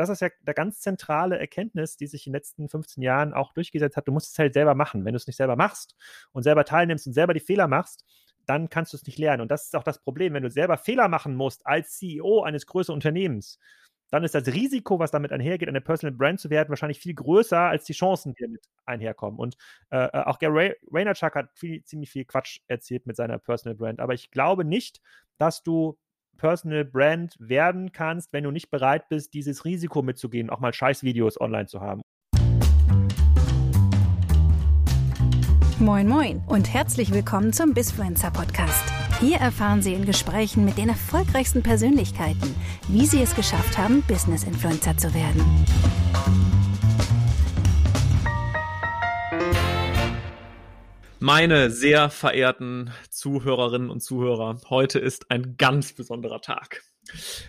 das ist ja der ganz zentrale Erkenntnis, die sich in den letzten 15 Jahren auch durchgesetzt hat. Du musst es halt selber machen. Wenn du es nicht selber machst und selber teilnimmst und selber die Fehler machst, dann kannst du es nicht lernen. Und das ist auch das Problem, wenn du selber Fehler machen musst als CEO eines größeren Unternehmens, dann ist das Risiko, was damit einhergeht, eine Personal Brand zu werden, wahrscheinlich viel größer als die Chancen, die damit einherkommen. Und äh, äh auch Gary Vaynerchuk hat viel, ziemlich viel Quatsch erzählt mit seiner Personal Brand. Aber ich glaube nicht, dass du Personal Brand werden kannst, wenn du nicht bereit bist, dieses Risiko mitzugehen, auch mal Scheißvideos online zu haben. Moin Moin und herzlich willkommen zum Bisfluencer Podcast. Hier erfahren Sie in Gesprächen mit den erfolgreichsten Persönlichkeiten, wie sie es geschafft haben, Business Influencer zu werden. Meine sehr verehrten Zuhörerinnen und Zuhörer, heute ist ein ganz besonderer Tag.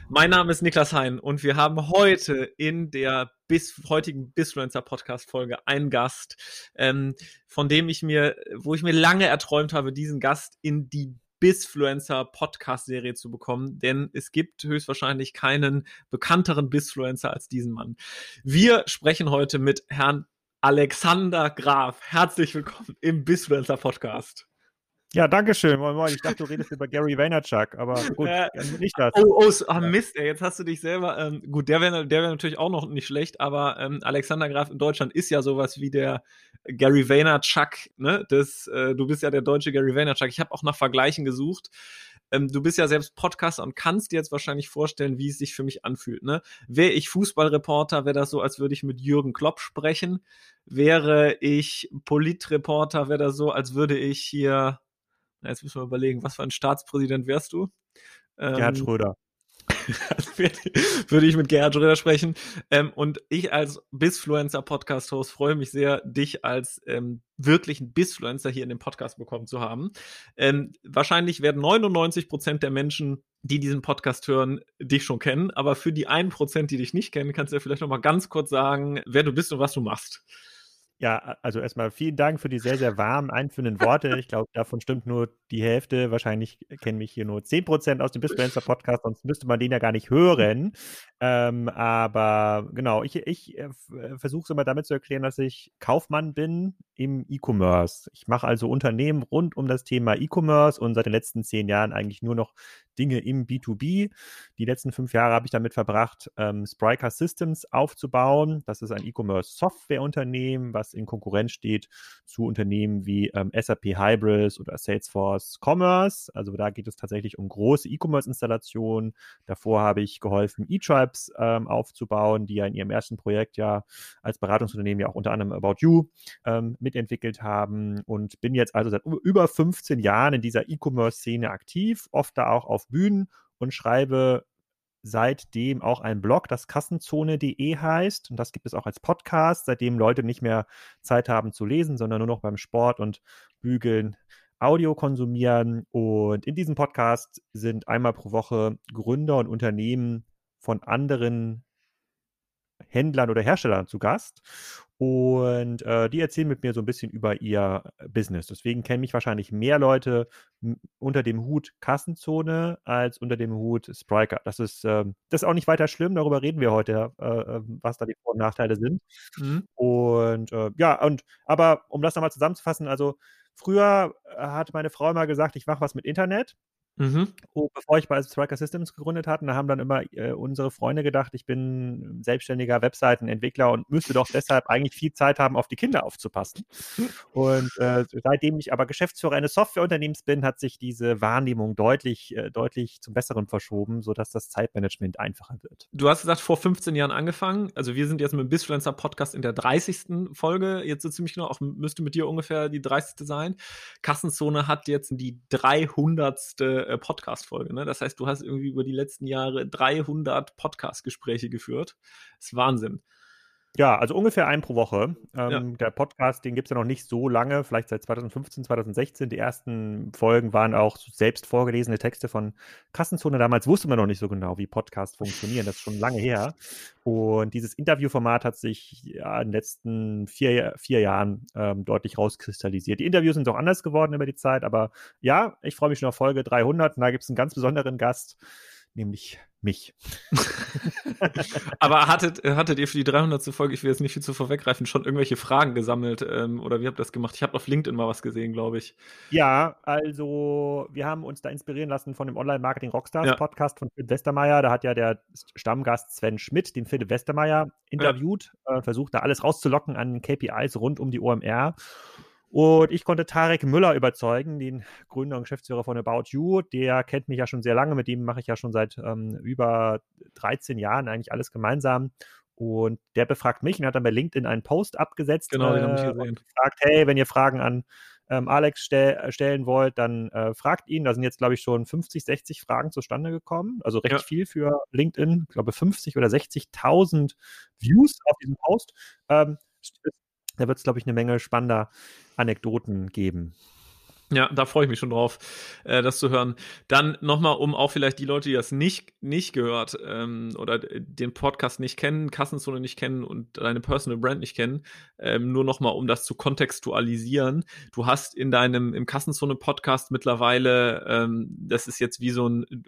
Mein Name ist Niklas Hein und wir haben heute in der bis, heutigen Bisfluencer Podcast Folge einen Gast, ähm, von dem ich mir, wo ich mir lange erträumt habe, diesen Gast in die Bisfluencer Podcast Serie zu bekommen, denn es gibt höchstwahrscheinlich keinen bekannteren Bisfluencer als diesen Mann. Wir sprechen heute mit Herrn Alexander Graf. Herzlich willkommen im Bisfluencer Podcast. Ja, danke schön. Moin, moin. Ich dachte, du redest über Gary Vaynerchuk, aber gut, äh, nicht das. Oh, oh, oh Mist, ey, jetzt hast du dich selber, ähm, gut, der wäre der wär natürlich auch noch nicht schlecht, aber ähm, Alexander Graf in Deutschland ist ja sowas wie der Gary Vaynerchuk, ne? Das, äh, du bist ja der deutsche Gary Vaynerchuk. Ich habe auch nach Vergleichen gesucht. Ähm, du bist ja selbst Podcaster und kannst dir jetzt wahrscheinlich vorstellen, wie es sich für mich anfühlt. Ne? Wäre ich Fußballreporter, wäre das so, als würde ich mit Jürgen Klopp sprechen. Wäre ich Politreporter, wäre das so, als würde ich hier na, jetzt müssen wir überlegen, was für ein Staatspräsident wärst du? Gerhard ähm, Schröder. würde ich mit Gerhard Schröder sprechen. Ähm, und ich als Bisfluencer-Podcast-Host freue mich sehr, dich als ähm, wirklichen Bisfluencer hier in dem Podcast bekommen zu haben. Ähm, wahrscheinlich werden 99 Prozent der Menschen, die diesen Podcast hören, dich schon kennen. Aber für die 1 Prozent, die dich nicht kennen, kannst du ja vielleicht noch mal ganz kurz sagen, wer du bist und was du machst. Ja, also erstmal vielen Dank für die sehr, sehr warmen, einführenden Worte. Ich glaube, davon stimmt nur die Hälfte. Wahrscheinlich kennen mich hier nur 10% aus dem Bisfluencer Podcast, sonst müsste man den ja gar nicht hören. Ähm, aber genau, ich, ich äh, äh versuche es immer damit zu erklären, dass ich Kaufmann bin im E-Commerce. Ich mache also Unternehmen rund um das Thema E-Commerce und seit den letzten zehn Jahren eigentlich nur noch Dinge im B2B. Die letzten fünf Jahre habe ich damit verbracht, ähm, Spryker Systems aufzubauen. Das ist ein E-Commerce-Softwareunternehmen, was in Konkurrenz steht zu Unternehmen wie ähm, SAP Hybris oder Salesforce Commerce. Also da geht es tatsächlich um große E-Commerce-Installationen. Davor habe ich geholfen, E-Tribes ähm, aufzubauen, die ja in ihrem ersten Projekt ja als Beratungsunternehmen ja auch unter anderem About You ähm, mitentwickelt haben und bin jetzt also seit über 15 Jahren in dieser E-Commerce-Szene aktiv, oft da auch auf Bühnen und schreibe seitdem auch ein Blog, das Kassenzone.de heißt. Und das gibt es auch als Podcast, seitdem Leute nicht mehr Zeit haben zu lesen, sondern nur noch beim Sport und Bügeln Audio konsumieren. Und in diesem Podcast sind einmal pro Woche Gründer und Unternehmen von anderen Händlern oder Herstellern zu Gast. Und äh, die erzählen mit mir so ein bisschen über ihr Business. Deswegen kennen mich wahrscheinlich mehr Leute unter dem Hut Kassenzone als unter dem Hut Spriker. Das ist, äh, das ist auch nicht weiter schlimm. Darüber reden wir heute, äh, ähm, was da die Vor- und Nachteile sind. Mhm. Und äh, ja, und aber um das nochmal zusammenzufassen, also früher hat meine Frau immer gesagt, ich mache was mit Internet. Mhm. Oh, bevor ich bei Striker Systems gegründet hatte, da haben dann immer äh, unsere Freunde gedacht, ich bin selbstständiger Webseitenentwickler und müsste doch deshalb eigentlich viel Zeit haben, auf die Kinder aufzupassen. Und äh, seitdem ich aber Geschäftsführer eines Softwareunternehmens bin, hat sich diese Wahrnehmung deutlich, äh, deutlich zum Besseren verschoben, sodass das Zeitmanagement einfacher wird. Du hast gesagt, vor 15 Jahren angefangen. Also wir sind jetzt mit dem Bisfluencer Podcast in der 30. Folge. Jetzt so ziemlich genau, auch müsste mit dir ungefähr die 30. sein. Kassenzone hat jetzt die 300 äh, Podcast-Folge. Ne? Das heißt, du hast irgendwie über die letzten Jahre 300 Podcast-Gespräche geführt. Das ist Wahnsinn. Ja, also ungefähr ein pro Woche. Ähm, ja. Der Podcast, den gibt es ja noch nicht so lange, vielleicht seit 2015, 2016. Die ersten Folgen waren auch selbst vorgelesene Texte von Kassenzone. Damals wusste man noch nicht so genau, wie Podcasts funktionieren. Das ist schon lange her. Und dieses Interviewformat hat sich ja, in den letzten vier, vier Jahren ähm, deutlich rauskristallisiert. Die Interviews sind auch anders geworden über die Zeit, aber ja, ich freue mich schon auf Folge 300 und da gibt es einen ganz besonderen Gast, nämlich mich. Aber hattet, hattet ihr für die 300. Folge, ich will jetzt nicht viel zu vorweggreifen, schon irgendwelche Fragen gesammelt ähm, oder wie habt ihr das gemacht? Ich habe auf LinkedIn mal was gesehen, glaube ich. Ja, also wir haben uns da inspirieren lassen von dem Online-Marketing Rockstars ja. Podcast von Philipp Westermeier. Da hat ja der Stammgast Sven Schmidt den Philipp Westermeier interviewt, ja. äh, versucht da alles rauszulocken an KPIs rund um die OMR. Und ich konnte Tarek Müller überzeugen, den Gründer und Geschäftsführer von About You. Der kennt mich ja schon sehr lange. Mit dem mache ich ja schon seit ähm, über 13 Jahren eigentlich alles gemeinsam. Und der befragt mich und hat dann bei LinkedIn einen Post abgesetzt. Genau, den habe ich äh, gesehen. Und gefragt, hey, wenn ihr Fragen an ähm, Alex stell, äh, stellen wollt, dann äh, fragt ihn. Da sind jetzt, glaube ich, schon 50, 60 Fragen zustande gekommen. Also recht ja. viel für LinkedIn. Ich glaube, 50 oder 60.000 Views auf diesem Post. Ähm, da wird es, glaube ich, eine Menge spannender Anekdoten geben. Ja, da freue ich mich schon drauf, äh, das zu hören. Dann nochmal, um auch vielleicht die Leute, die das nicht, nicht gehört ähm, oder den Podcast nicht kennen, Kassenzone nicht kennen und deine Personal Brand nicht kennen, ähm, nur nochmal, um das zu kontextualisieren. Du hast in deinem, im Kassenzone-Podcast mittlerweile, ähm, das ist jetzt wie so ein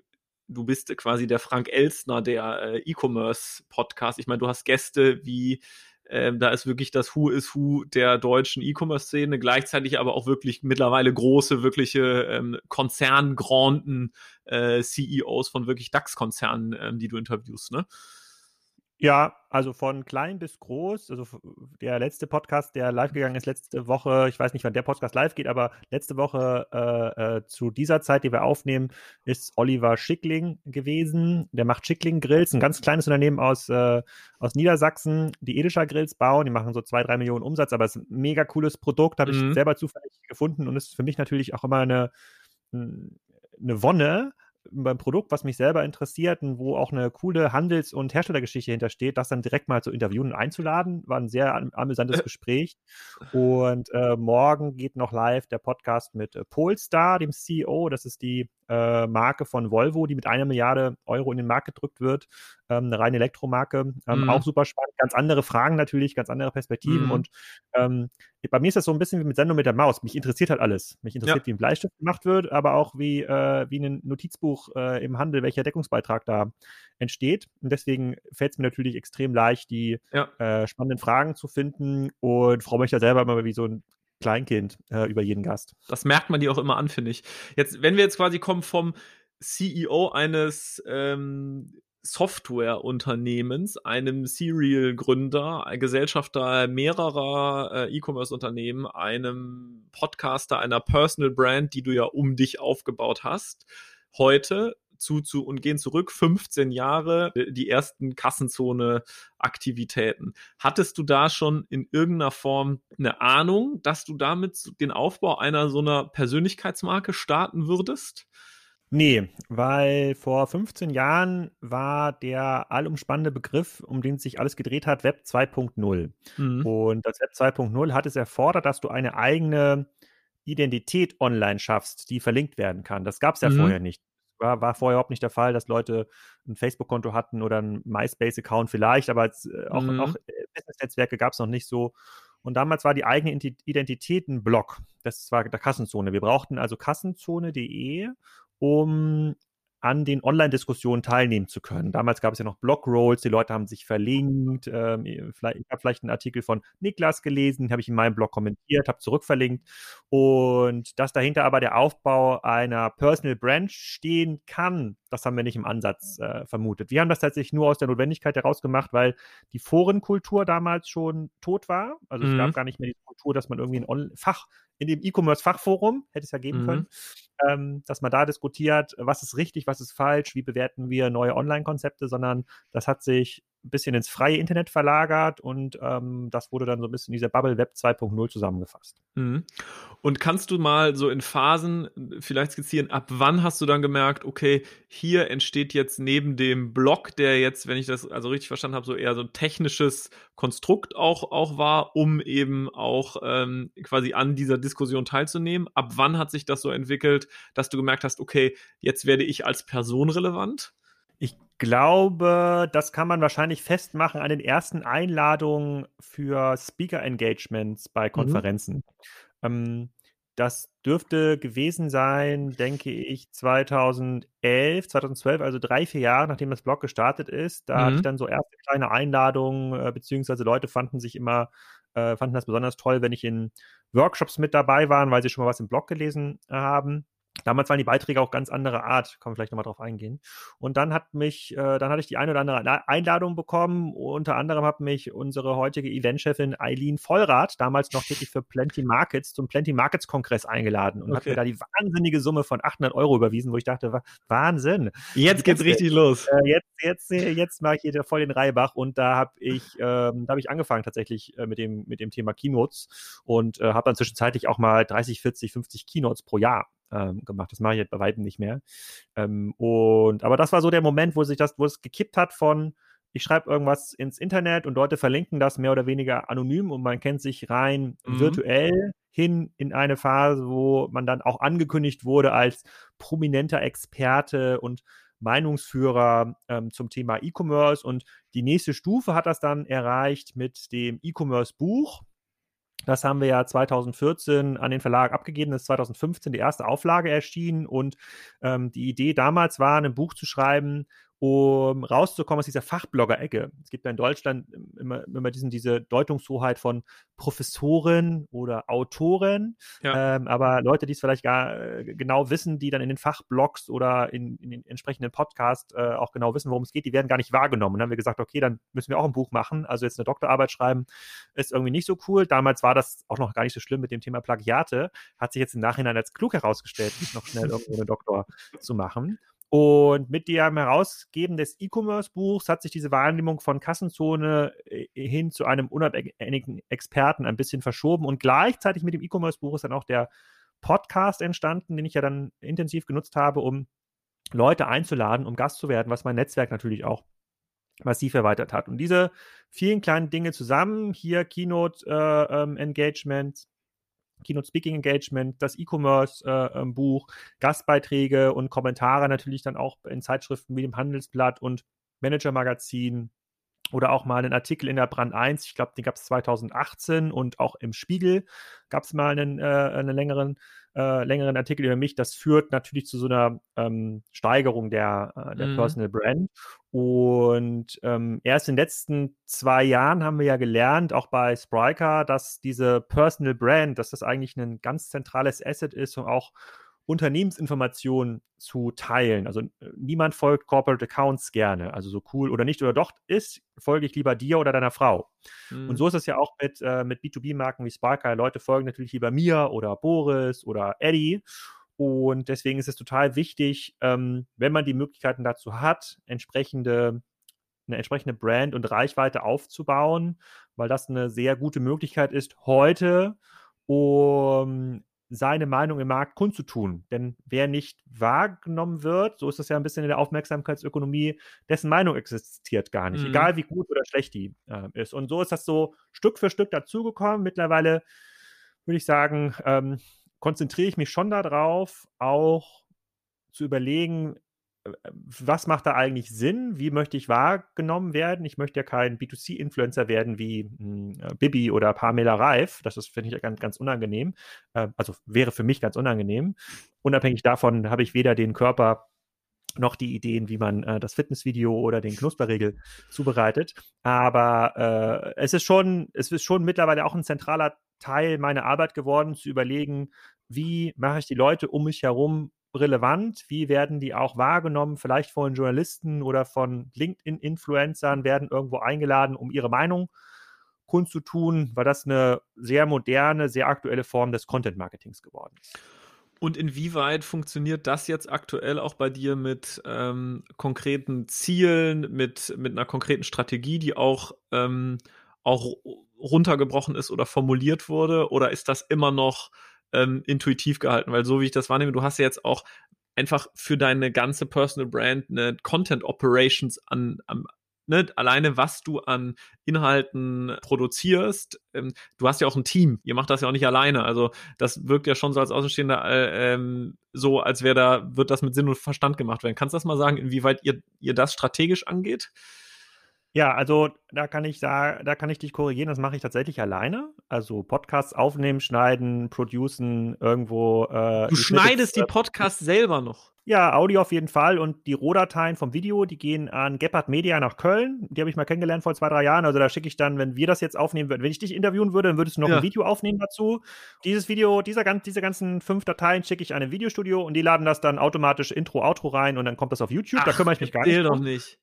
du bist quasi der Frank Elstner der äh, E-Commerce-Podcast. Ich meine, du hast Gäste wie ähm, da ist wirklich das Who is Who der deutschen E-Commerce-Szene, gleichzeitig aber auch wirklich mittlerweile große, wirkliche ähm, Konzerngranden äh, CEOs von wirklich DAX-Konzernen, ähm, die du interviewst, ne? Ja, also von klein bis groß. Also der letzte Podcast, der live gegangen ist letzte Woche, ich weiß nicht, wann der Podcast live geht, aber letzte Woche äh, äh, zu dieser Zeit, die wir aufnehmen, ist Oliver Schickling gewesen. Der macht Schickling Grills, ein ganz kleines Unternehmen aus, äh, aus Niedersachsen, die Edischer Grills bauen. Die machen so zwei, drei Millionen Umsatz, aber es ist ein mega cooles Produkt, habe mhm. ich selber zufällig gefunden und ist für mich natürlich auch immer eine, eine Wonne, beim Produkt, was mich selber interessiert und wo auch eine coole Handels- und Herstellergeschichte hintersteht, das dann direkt mal zu interviewen und einzuladen. War ein sehr amüsantes äh. Gespräch. Und äh, morgen geht noch live der Podcast mit äh, Polestar, dem CEO. Das ist die äh, Marke von Volvo, die mit einer Milliarde Euro in den Markt gedrückt wird. Ähm, eine reine Elektromarke. Ähm, mhm. Auch super spannend. Ganz andere Fragen natürlich, ganz andere Perspektiven. Mhm. Und ähm, bei mir ist das so ein bisschen wie mit Sendung mit der Maus. Mich interessiert halt alles. Mich interessiert, ja. wie ein Bleistift gemacht wird, aber auch wie, äh, wie ein Notizbuch äh, im Handel, welcher Deckungsbeitrag da entsteht. Und deswegen fällt es mir natürlich extrem leicht, die ja. äh, spannenden Fragen zu finden und freue mich da selber immer wie so ein Kleinkind äh, über jeden Gast. Das merkt man dir auch immer an, finde ich. Jetzt, wenn wir jetzt quasi kommen vom CEO eines ähm, Softwareunternehmens, einem Serial-Gründer, Gesellschafter mehrerer äh, E-Commerce-Unternehmen, einem Podcaster, einer Personal Brand, die du ja um dich aufgebaut hast, heute zu, zu und gehen zurück 15 Jahre äh, die ersten Kassenzone-Aktivitäten. Hattest du da schon in irgendeiner Form eine Ahnung, dass du damit den Aufbau einer so einer Persönlichkeitsmarke starten würdest? Nee, weil vor 15 Jahren war der allumspannende Begriff, um den sich alles gedreht hat, Web 2.0. Mhm. Und das Web 2.0 hat es erfordert, dass du eine eigene Identität online schaffst, die verlinkt werden kann. Das gab es ja mhm. vorher nicht. War, war vorher überhaupt nicht der Fall, dass Leute ein Facebook-Konto hatten oder ein MySpace-Account vielleicht, aber als, äh, auch, mhm. auch äh, Business-Netzwerke gab es noch nicht so. Und damals war die eigene Identität ein Blog. Das war der Kassenzone. Wir brauchten also kassenzone.de um an den Online-Diskussionen teilnehmen zu können. Damals gab es ja noch Blog-Rolls, die Leute haben sich verlinkt. Ähm, ich habe vielleicht einen Artikel von Niklas gelesen, habe ich in meinem Blog kommentiert, habe zurückverlinkt. Und dass dahinter aber der Aufbau einer Personal Brand stehen kann, das haben wir nicht im Ansatz äh, vermutet. Wir haben das tatsächlich nur aus der Notwendigkeit heraus gemacht, weil die Forenkultur damals schon tot war. Also mhm. es gab mhm. gar nicht mehr die Kultur, dass man irgendwie ein Fach in dem E-Commerce-Fachforum, hätte es ja geben mhm. können, ähm, dass man da diskutiert, was ist richtig, was ist falsch, wie bewerten wir neue Online-Konzepte, sondern das hat sich ein bisschen ins freie Internet verlagert und ähm, das wurde dann so ein bisschen in dieser Bubble Web 2.0 zusammengefasst. Mhm. Und kannst du mal so in Phasen vielleicht skizzieren, ab wann hast du dann gemerkt, okay, hier entsteht jetzt neben dem Blog, der jetzt, wenn ich das also richtig verstanden habe, so eher so ein technisches Konstrukt auch, auch war, um eben auch ähm, quasi an dieser Diskussion teilzunehmen. Ab wann hat sich das so entwickelt, dass du gemerkt hast, okay, jetzt werde ich als Person relevant? Ich glaube, das kann man wahrscheinlich festmachen an den ersten Einladungen für Speaker-Engagements bei mhm. Konferenzen. Mhm. Ähm, das dürfte gewesen sein, denke ich, 2011, 2012, also drei, vier Jahre, nachdem das Blog gestartet ist. Da mhm. hatte ich dann so erste kleine Einladungen, äh, beziehungsweise Leute fanden sich immer, äh, fanden das besonders toll, wenn ich in Workshops mit dabei war, weil sie schon mal was im Blog gelesen haben. Damals waren die Beiträge auch ganz andere Art, kann man vielleicht nochmal drauf eingehen. Und dann hat mich, äh, dann hatte ich die eine oder andere Einladung bekommen. Unter anderem hat mich unsere heutige Eventchefin Eileen Vollrath, damals noch tätig für Plenty Markets, zum Plenty Markets Kongress eingeladen und okay. hat mir da die wahnsinnige Summe von 800 Euro überwiesen, wo ich dachte, Wahnsinn. Jetzt geht's richtig los. Äh, jetzt, jetzt, jetzt mache ich hier voll den Reibach und da habe ich, ähm, da habe ich angefangen tatsächlich äh, mit dem, mit dem Thema Keynotes und äh, habe dann zwischenzeitlich auch mal 30, 40, 50 Keynotes pro Jahr ähm, gemacht. Das mache ich jetzt bei weitem nicht mehr. Ähm, und aber das war so der Moment, wo sich das, wo es gekippt hat von ich schreibe irgendwas ins Internet und Leute verlinken das mehr oder weniger anonym und man kennt sich rein mhm. virtuell hin in eine Phase, wo man dann auch angekündigt wurde als prominenter Experte und Meinungsführer ähm, zum Thema E-Commerce. Und die nächste Stufe hat das dann erreicht mit dem E-Commerce-Buch. Das haben wir ja 2014 an den Verlag abgegeben. Das ist 2015 die erste Auflage erschienen. Und ähm, die Idee damals war, ein Buch zu schreiben, um rauszukommen aus dieser Fachblogger-Ecke. Es gibt ja in Deutschland immer, immer diesen, diese Deutungshoheit von Professoren oder Autoren, ja. ähm, aber Leute, die es vielleicht gar äh, genau wissen, die dann in den Fachblogs oder in, in den entsprechenden Podcasts äh, auch genau wissen, worum es geht, die werden gar nicht wahrgenommen. Und dann haben wir gesagt, okay, dann müssen wir auch ein Buch machen. Also jetzt eine Doktorarbeit schreiben ist irgendwie nicht so cool. Damals war das auch noch gar nicht so schlimm mit dem Thema Plagiate. Hat sich jetzt im Nachhinein als klug herausgestellt, nicht noch schnell irgendwo eine Doktor zu machen. Und mit dem Herausgeben des E-Commerce-Buchs hat sich diese Wahrnehmung von Kassenzone äh, hin zu einem unabhängigen Experten ein bisschen verschoben. Und gleichzeitig mit dem E-Commerce-Buch ist dann auch der Podcast entstanden, den ich ja dann intensiv genutzt habe, um Leute einzuladen, um Gast zu werden, was mein Netzwerk natürlich auch massiv erweitert hat. Und diese vielen kleinen Dinge zusammen, hier Keynote äh, ähm, Keynote Speaking Engagement, das E-Commerce-Buch, äh, ähm, Gastbeiträge und Kommentare natürlich dann auch in Zeitschriften wie dem Handelsblatt und Manager Magazin oder auch mal einen Artikel in der Brand 1, ich glaube, den gab es 2018 und auch im Spiegel gab es mal einen, äh, einen längeren, äh, längeren Artikel über mich. Das führt natürlich zu so einer ähm, Steigerung der, äh, der mhm. Personal Brand. Und ähm, erst in den letzten zwei Jahren haben wir ja gelernt, auch bei Spryker, dass diese Personal Brand, dass das eigentlich ein ganz zentrales Asset ist, um auch Unternehmensinformationen zu teilen. Also äh, niemand folgt Corporate Accounts gerne, also so cool oder nicht oder doch ist, folge ich lieber dir oder deiner Frau. Mhm. Und so ist es ja auch mit, äh, mit B2B-Marken wie Sparker. Leute folgen natürlich lieber mir oder Boris oder Eddie. Und deswegen ist es total wichtig, ähm, wenn man die Möglichkeiten dazu hat, entsprechende eine entsprechende Brand und Reichweite aufzubauen, weil das eine sehr gute Möglichkeit ist, heute um seine Meinung im Markt kundzutun. Denn wer nicht wahrgenommen wird, so ist das ja ein bisschen in der Aufmerksamkeitsökonomie, dessen Meinung existiert gar nicht, mhm. egal wie gut oder schlecht die äh, ist. Und so ist das so Stück für Stück dazugekommen. Mittlerweile würde ich sagen, ähm, konzentriere ich mich schon darauf, auch zu überlegen, was macht da eigentlich Sinn? Wie möchte ich wahrgenommen werden? Ich möchte ja kein B2C-Influencer werden wie hm, äh, Bibi oder Pamela Reif. Das ist, finde ich, ganz, ganz unangenehm. Äh, also wäre für mich ganz unangenehm. Unabhängig davon habe ich weder den Körper noch die Ideen, wie man äh, das Fitnessvideo oder den Knusperregel zubereitet. Aber äh, es ist schon, es ist schon mittlerweile auch ein zentraler Teil meiner Arbeit geworden, zu überlegen, wie mache ich die Leute um mich herum relevant? Wie werden die auch wahrgenommen? Vielleicht von Journalisten oder von LinkedIn-Influencern werden irgendwo eingeladen, um ihre Meinung kundzutun, weil das eine sehr moderne, sehr aktuelle Form des Content-Marketings geworden ist. Und inwieweit funktioniert das jetzt aktuell auch bei dir mit ähm, konkreten Zielen, mit, mit einer konkreten Strategie, die auch, ähm, auch runtergebrochen ist oder formuliert wurde? Oder ist das immer noch ähm, intuitiv gehalten, weil so wie ich das wahrnehme, du hast ja jetzt auch einfach für deine ganze Personal Brand eine Content Operations an, an Ne, alleine was du an Inhalten produzierst, ähm, du hast ja auch ein Team, ihr macht das ja auch nicht alleine. Also das wirkt ja schon so als Außenstehender äh, ähm, so, als wäre da, wird das mit Sinn und Verstand gemacht werden. Kannst du das mal sagen, inwieweit ihr, ihr das strategisch angeht? Ja, also da kann ich sagen, da kann ich dich korrigieren, das mache ich tatsächlich alleine. Also Podcasts aufnehmen, schneiden, producen, irgendwo. Äh, du schneidest die Podcasts selber noch. Ja, Audio auf jeden Fall und die Rohdateien vom Video, die gehen an Gebhardt Media nach Köln. Die habe ich mal kennengelernt vor zwei, drei Jahren. Also da schicke ich dann, wenn wir das jetzt aufnehmen würden, wenn ich dich interviewen würde, dann würdest du noch ja. ein Video aufnehmen dazu. Dieses Video, dieser, diese ganzen fünf Dateien schicke ich an ein Videostudio und die laden das dann automatisch Intro, Outro rein und dann kommt das auf YouTube. Ach, da kümmere ich mich gar nicht. Doch nicht.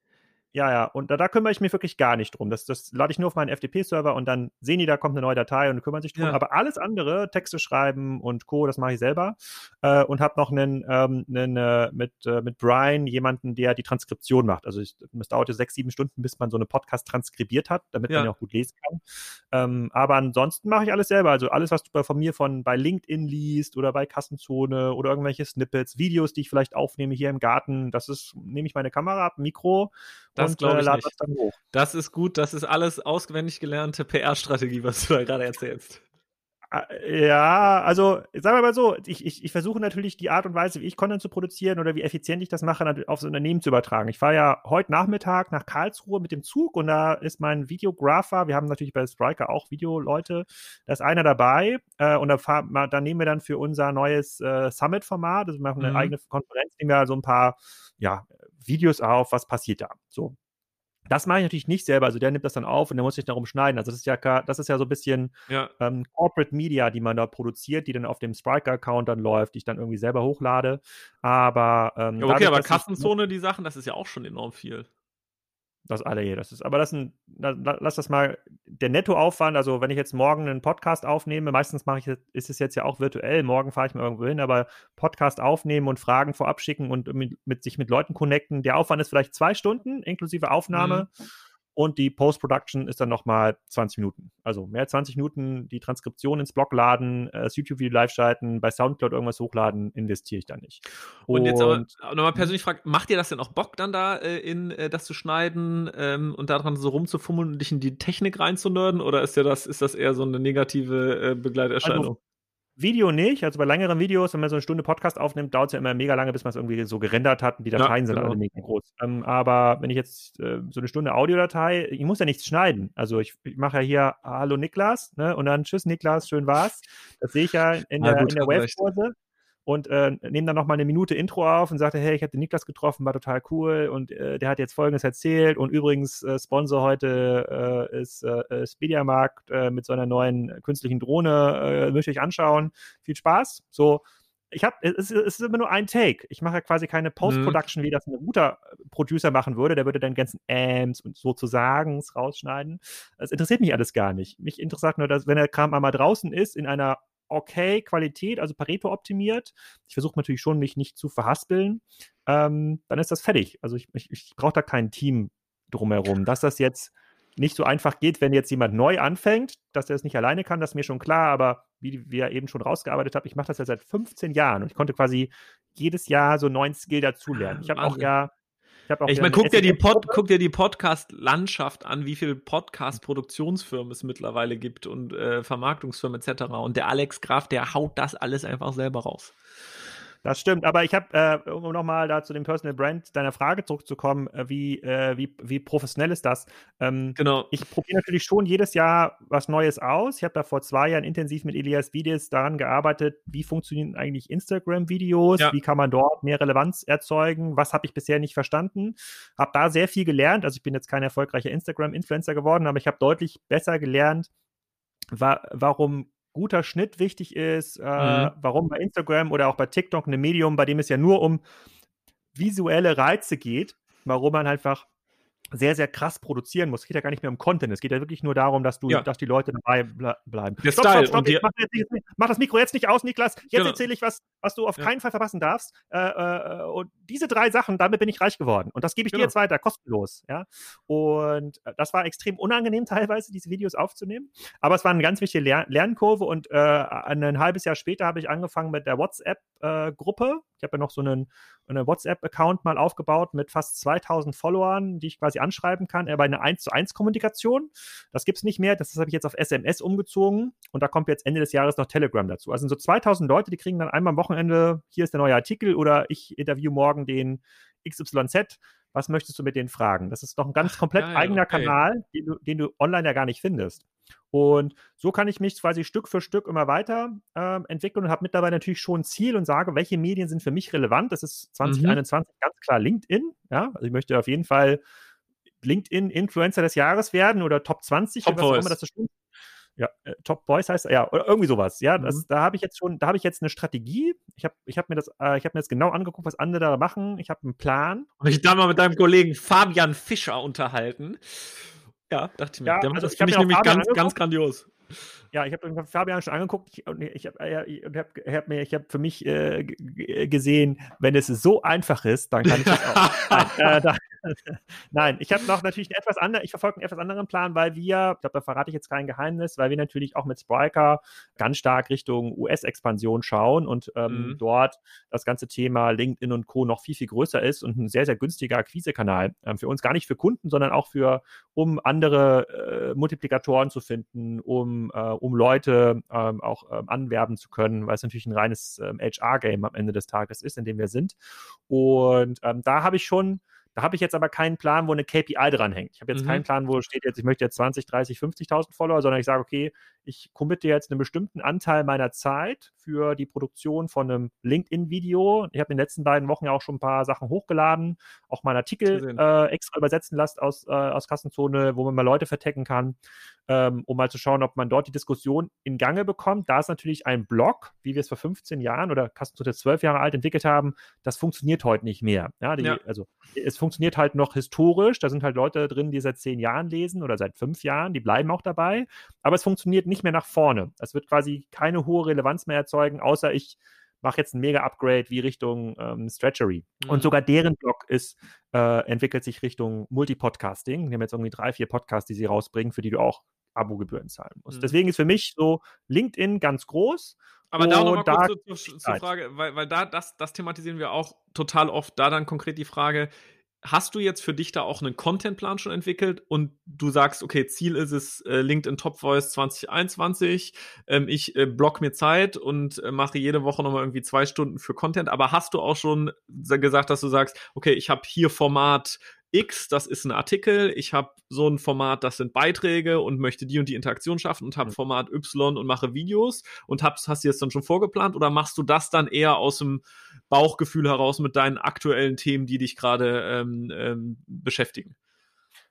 Ja, ja, und da, da kümmere ich mich wirklich gar nicht drum. Das, das lade ich nur auf meinen FTP-Server und dann sehen die, da kommt eine neue Datei und kümmern sich drum. Ja. Aber alles andere, Texte schreiben und Co., das mache ich selber. Äh, und habe noch einen, ähm, einen äh, mit, äh, mit Brian jemanden, der die Transkription macht. Also es dauert ja sechs, sieben Stunden, bis man so eine Podcast transkribiert hat, damit ja. man ja auch gut lesen kann. Ähm, aber ansonsten mache ich alles selber. Also alles, was du von mir von bei LinkedIn liest oder bei Kassenzone oder irgendwelche Snippets, Videos, die ich vielleicht aufnehme hier im Garten, das ist, nehme ich meine Kamera ab, Mikro das glaube ich äh, nicht. Das, das, ist gut, das ist alles auswendig gelernte PR-Strategie, was du da gerade erzählst. Ah, ja, also sagen wir mal so, ich, ich, ich versuche natürlich die Art und Weise, wie ich Content zu produzieren oder wie effizient ich das mache, aufs Unternehmen zu übertragen. Ich fahre ja heute Nachmittag nach Karlsruhe mit dem Zug und da ist mein Videographer, wir haben natürlich bei Striker auch Videoleute, da ist einer dabei äh, und da, fahr, da nehmen wir dann für unser neues äh, Summit-Format, also wir machen eine mhm. eigene Konferenz, nehmen wir so ein paar ja, Videos auf, was passiert da. So. Das mache ich natürlich nicht selber. Also der nimmt das dann auf und der muss sich darum schneiden. Also das ist ja, das ist ja so ein bisschen ja. ähm, Corporate Media, die man da produziert, die dann auf dem Spriker-Account dann läuft, die ich dann irgendwie selber hochlade. Aber ähm, ja, okay, aber Kassenzone, die Sachen, das ist ja auch schon enorm viel. Das alle hier. Das ist, aber ein, lass das mal, der Nettoaufwand, also wenn ich jetzt morgen einen Podcast aufnehme, meistens mache ich, ist es jetzt ja auch virtuell, morgen fahre ich mal irgendwo hin, aber Podcast aufnehmen und Fragen vorab schicken und mit, mit sich mit Leuten connecten, der Aufwand ist vielleicht zwei Stunden inklusive Aufnahme. Mhm und die Post-Production ist dann nochmal 20 Minuten. Also mehr als 20 Minuten die Transkription ins Blog laden, äh, das YouTube-Video live schalten, bei Soundcloud irgendwas hochladen, investiere ich da nicht. Und, und jetzt aber nochmal persönlich fragt, macht dir das denn auch Bock dann da äh, in äh, das zu schneiden ähm, und daran so rumzufummeln und dich in die Technik reinzunörden oder ist ja das, ist das eher so eine negative äh, Begleiterscheinung? Also, Video nicht. Also bei längeren Videos, wenn man so eine Stunde Podcast aufnimmt, dauert es ja immer mega lange, bis man es irgendwie so gerendert hat und die Dateien ja, sind genau. alle mega groß. Ähm, aber wenn ich jetzt äh, so eine Stunde Audiodatei, ich muss ja nichts schneiden. Also ich, ich mache ja hier Hallo Niklas ne, und dann Tschüss Niklas, schön war's. Das sehe ich ja in der, ja, gut, in der Webkurse und äh, nehme dann nochmal eine Minute Intro auf und sagte, hey, ich habe den Niklas getroffen, war total cool und äh, der hat jetzt Folgendes erzählt und übrigens äh, Sponsor heute äh, ist äh, Spediamarkt äh, mit so einer neuen künstlichen Drohne, äh, möchte ich anschauen. Viel Spaß. So, ich habe, es, ist immer nur ein Take. Ich mache ja quasi keine Post-Production, mhm. wie das ein guter Producer machen würde. Der würde dann ganzen Amps und sozusagen rausschneiden. Das interessiert mich alles gar nicht. Mich interessiert nur, dass, wenn der Kram einmal draußen ist, in einer okay Qualität, also Pareto optimiert. Ich versuche natürlich schon, mich nicht zu verhaspeln. Ähm, dann ist das fertig. Also ich, ich, ich brauche da kein Team drumherum. Dass das jetzt nicht so einfach geht, wenn jetzt jemand neu anfängt, dass er es nicht alleine kann, das ist mir schon klar, aber wie wir eben schon rausgearbeitet haben, ich mache das ja seit 15 Jahren und ich konnte quasi jedes Jahr so neuen Skill dazulernen. Ich habe auch ja ich, ich meine, guck dir, die Pod, guck dir die Podcast-Landschaft an, wie viele Podcast-Produktionsfirmen es mittlerweile gibt und äh, Vermarktungsfirmen etc. Und der Alex Graf, der haut das alles einfach selber raus. Das stimmt, aber ich habe, äh, um nochmal da zu dem Personal Brand deiner Frage zurückzukommen, äh, wie, äh, wie, wie professionell ist das? Ähm, genau. Ich probiere natürlich schon jedes Jahr was Neues aus. Ich habe da vor zwei Jahren intensiv mit Elias Videos daran gearbeitet, wie funktionieren eigentlich Instagram-Videos, ja. wie kann man dort mehr Relevanz erzeugen, was habe ich bisher nicht verstanden. Habe da sehr viel gelernt. Also ich bin jetzt kein erfolgreicher Instagram-Influencer geworden, aber ich habe deutlich besser gelernt, wa warum guter Schnitt wichtig ist, äh, mhm. warum bei Instagram oder auch bei TikTok ein Medium, bei dem es ja nur um visuelle Reize geht, warum man einfach sehr, sehr krass produzieren muss. Es geht ja gar nicht mehr um Content. Es geht ja wirklich nur darum, dass du, ja. dass die Leute dabei ble bleiben. Der stopp, Style stopp, stopp. Mach, mach, das Mikro jetzt nicht aus, Niklas. Jetzt genau. erzähle ich was, was du auf ja. keinen Fall verpassen darfst. Äh, äh, und diese drei Sachen, damit bin ich reich geworden. Und das gebe ich genau. dir jetzt weiter, kostenlos. Ja. Und äh, das war extrem unangenehm teilweise, diese Videos aufzunehmen. Aber es war eine ganz wichtige Lern Lernkurve. Und äh, ein halbes Jahr später habe ich angefangen mit der WhatsApp-Gruppe. Äh, ich habe ja noch so einen, einen WhatsApp-Account mal aufgebaut mit fast 2000 Followern, die ich quasi anschreiben kann, aber eine 1 zu 1 Kommunikation. Das gibt es nicht mehr. Das habe ich jetzt auf SMS umgezogen und da kommt jetzt Ende des Jahres noch Telegram dazu. Also sind so 2000 Leute, die kriegen dann einmal am Wochenende, hier ist der neue Artikel oder ich interview morgen den XYZ was möchtest du mit denen fragen? Das ist doch ein ganz komplett geil, eigener okay. Kanal, den du, den du online ja gar nicht findest. Und so kann ich mich quasi Stück für Stück immer weiter ähm, entwickeln und habe mittlerweile natürlich schon ein Ziel und sage, welche Medien sind für mich relevant. Das ist 2021 ganz klar LinkedIn. Ja, also ich möchte auf jeden Fall LinkedIn-Influencer des Jahres werden oder Top 20 Top oder was immer das stimmt. Ja, äh, Top Boys heißt ja oder irgendwie sowas. Ja, das, Mhm. da habe ich jetzt schon, da habe ich jetzt eine Strategie. Ich habe, ich habe mir das, äh, ich habe mir das genau angeguckt, was andere da machen. Ich habe einen Plan. Und ich da mal mit deinem Kollegen Fabian Fischer unterhalten. Ja, dachte ich mir. Ja, der macht also das ich mir auch nämlich ganz, ganz grandios. Ja, ich habe Fabian schon angeguckt ich, und ich habe äh, und hab, hab mir, ich habe für mich äh, g- gesehen, wenn es so einfach ist, dann kann ich das auch. Nein, äh, da, nein, ich habe noch natürlich einen etwas anderen, ich verfolge einen etwas anderen Plan, weil wir, ich glaube, da verrate ich jetzt kein Geheimnis, weil wir natürlich auch mit Spriker ganz stark Richtung US-Expansion schauen und ähm, Mhm. dort das ganze Thema LinkedIn und Co. noch viel, viel größer ist und ein sehr, sehr günstiger Akquisekanal. Ähm, für uns gar nicht für Kunden, sondern auch für, um andere äh, Multiplikatoren zu finden, um, äh, um Leute ähm, auch ähm, anwerben zu können, weil es natürlich ein reines ähm, HR-Game am Ende des Tages ist, in dem wir sind. Und ähm, da habe ich schon, da habe ich jetzt aber keinen Plan, wo eine KPI dranhängt. Ich habe jetzt Mhm. keinen Plan, wo steht jetzt, ich möchte jetzt 20, 30, 50.000 Follower, sondern ich sage, okay, ich committe jetzt einen bestimmten Anteil meiner Zeit für die Produktion von einem LinkedIn-Video. Ich habe in den letzten beiden Wochen ja auch schon ein paar Sachen hochgeladen, auch mal einen Artikel äh, extra übersetzen lassen aus, äh, aus Kassenzone, wo man mal Leute vertecken kann, ähm, um mal zu schauen, ob man dort die Diskussion in Gange bekommt. Da ist natürlich ein Blog, wie wir es vor 15 Jahren oder Kassenzone 12 Jahre alt entwickelt haben, das funktioniert heute nicht mehr. Ja, die, Ja. Also es funktioniert halt noch historisch, da sind halt Leute drin, die seit zehn Jahren lesen oder seit fünf Jahren, die bleiben auch dabei, aber es funktioniert nicht mehr nach vorne. Es wird quasi keine hohe Relevanz mehr erzeugen, außer ich mache jetzt ein Mega-Upgrade wie Richtung ähm, Stretchery. Mhm. Und sogar deren Blog ist, äh, entwickelt sich Richtung Multipodcasting. Die haben jetzt irgendwie drei, vier Podcasts, die sie rausbringen, für die du auch Abogebühren zahlen musst. Mhm. Deswegen ist für mich so LinkedIn ganz groß. Aber da noch mal da kurz zur, zur. Frage, weil, weil da, das, das thematisieren wir auch total oft. Da dann konkret die Frage, hast du jetzt für dich da auch einen Contentplan schon entwickelt und du sagst, okay, Ziel ist es äh, LinkedIn Top Voice 2021, ähm, ich äh, block mir Zeit und äh, mache jede Woche nochmal irgendwie zwei Stunden für Content, aber hast du auch schon sa- gesagt, dass du sagst, okay, ich habe hier Format X, das ist ein Artikel, ich habe so ein Format, das sind Beiträge und möchte die und die Interaktion schaffen und habe. Format Y und mache Videos und hast, hast du das dann schon vorgeplant oder machst du das dann eher aus dem Bauchgefühl heraus mit deinen aktuellen Themen, die dich gerade ähm, ähm, beschäftigen?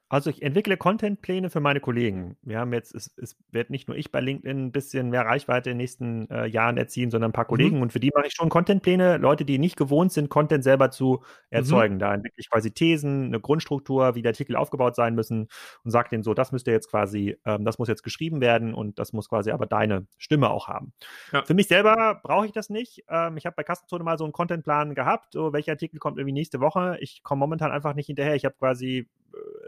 Also ich entwickle Contentpläne für meine Kollegen. Wir haben jetzt, es, es wird nicht nur ich bei LinkedIn ein bisschen mehr Reichweite in den nächsten äh, Jahren erzielen, sondern ein paar Kollegen. Und für die mache ich schon Contentpläne. Leute, die nicht gewohnt sind, Content selber zu erzeugen. Da entwickle ich quasi Thesen, eine Grundstruktur, wie die Artikel aufgebaut sein müssen und sage denen so, das müsste jetzt quasi, ähm, das muss jetzt geschrieben werden und das muss quasi aber deine Stimme auch haben. Ja. Für mich selber brauche ich das nicht. Ähm, ich habe bei Kassenzone mal so einen Contentplan gehabt, so welcher Artikel kommt irgendwie nächste Woche. Ich komme momentan einfach nicht hinterher. Ich habe quasi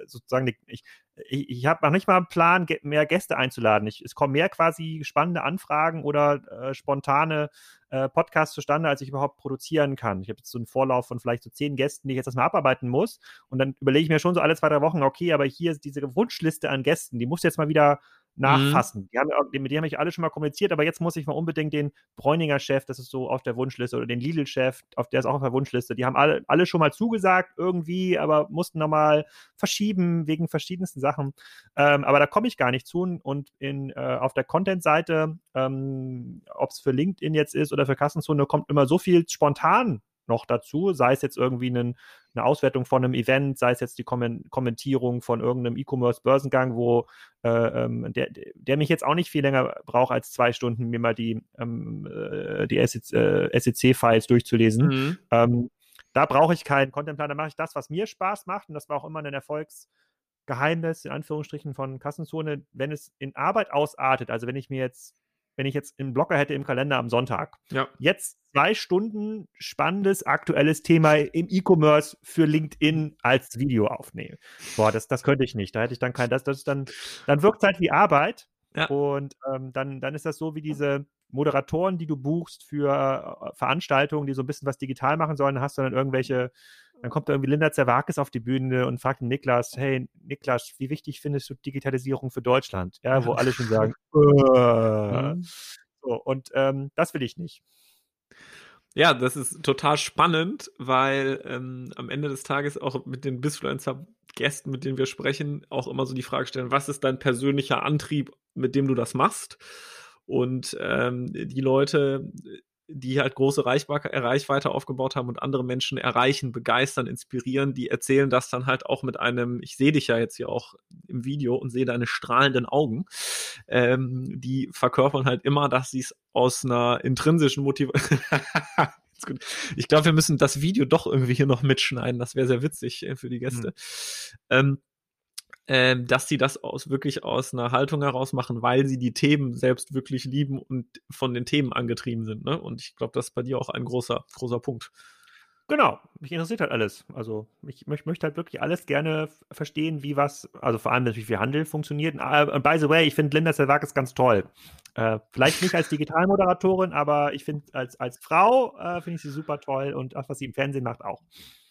sozusagen, die, ich, ich, ich habe noch nicht mal einen Plan, mehr Gäste einzuladen. Ich, es kommen mehr quasi spannende Anfragen oder äh, spontane äh, Podcasts zustande, als ich überhaupt produzieren kann. Ich habe jetzt so einen Vorlauf von vielleicht so zehn Gästen, die ich jetzt erstmal abarbeiten muss. Und dann überlege ich mir schon so alle zwei, drei Wochen, okay, aber hier ist diese Wunschliste an Gästen, die muss jetzt mal wieder nachfassen. Die haben, mit denen habe ich alle schon mal kommuniziert, aber jetzt muss ich mal unbedingt den Bräuninger Chef, das ist so auf der Wunschliste, oder den Lidl-Chef, auf der ist auch auf der Wunschliste. Die haben alle, alle schon mal zugesagt irgendwie, aber mussten nochmal verschieben wegen verschiedensten Sachen. Ähm, aber da komme ich gar nicht zu. Und in, äh, auf der Content-Seite, ähm, ob es für LinkedIn jetzt ist oder für Kassenzone, kommt immer so viel spontan noch dazu, sei es jetzt irgendwie einen, eine Auswertung von einem Event, sei es jetzt die Kommen Kommentierung von irgendeinem E-Commerce-Börsengang, wo äh, ähm, der, der mich jetzt auch nicht viel länger braucht als zwei Stunden, mir mal die, ähm, äh, die SEC, äh, SEC-Files durchzulesen. Mhm. Ähm, da brauche ich keinen Contentplan, da mache ich das, was mir Spaß macht. Und das war auch immer ein Erfolgsgeheimnis, in Anführungsstrichen, von Kassenzone, wenn es in Arbeit ausartet. Also wenn ich mir jetzt, wenn ich jetzt einen Blocker hätte im Kalender am Sonntag, Ja. jetzt zwei Stunden spannendes, aktuelles Thema im E-Commerce für LinkedIn als Video aufnehmen. Boah, das, das könnte ich nicht. Da hätte ich dann kein, das, das dann, dann wirkt es halt wie Arbeit. Ja. Und ähm, dann, dann ist das so wie diese Moderatoren, die du buchst für äh, Veranstaltungen, die so ein bisschen was digital machen sollen. Hast du dann irgendwelche, dann kommt da irgendwie Linda Zerwakis auf die Bühne und fragt Niklas, hey Niklas, wie wichtig findest du Digitalisierung für Deutschland? Ja, wo alle schon sagen, äh, Mhm. so, und ähm, das will ich nicht. Ja, das ist total spannend, weil ähm, am Ende des Tages auch mit den Bisfluencer-Gästen, mit denen wir sprechen, auch immer so die Frage stellen, was ist dein persönlicher Antrieb, mit dem du das machst? Und ähm, die Leute, die halt große Reichweite aufgebaut haben und andere Menschen erreichen, begeistern, inspirieren, die erzählen das dann halt auch mit einem, ich sehe dich ja jetzt hier auch im Video und sehe deine strahlenden Augen, ähm, die verkörpern halt immer, dass sie es aus einer intrinsischen Motivation ich glaube, wir müssen das Video doch irgendwie hier noch mitschneiden. Das wäre sehr witzig äh, für die Gäste. Mhm. Ähm, ähm, dass sie das aus wirklich aus einer Haltung heraus machen, weil sie die Themen selbst wirklich lieben und von den Themen angetrieben sind. Ne? Und ich glaube, das ist bei dir auch ein großer, großer Punkt. Genau, mich interessiert halt alles. Also ich, ich möchte halt wirklich alles gerne verstehen, wie was, also vor allem natürlich wie Handel funktioniert. Ah, und by the way, ich finde Linda Servakis ganz toll. Äh, vielleicht nicht als Digitalmoderatorin, aber ich finde als, als Frau äh, finde ich sie super toll und das, was sie im Fernsehen macht, auch.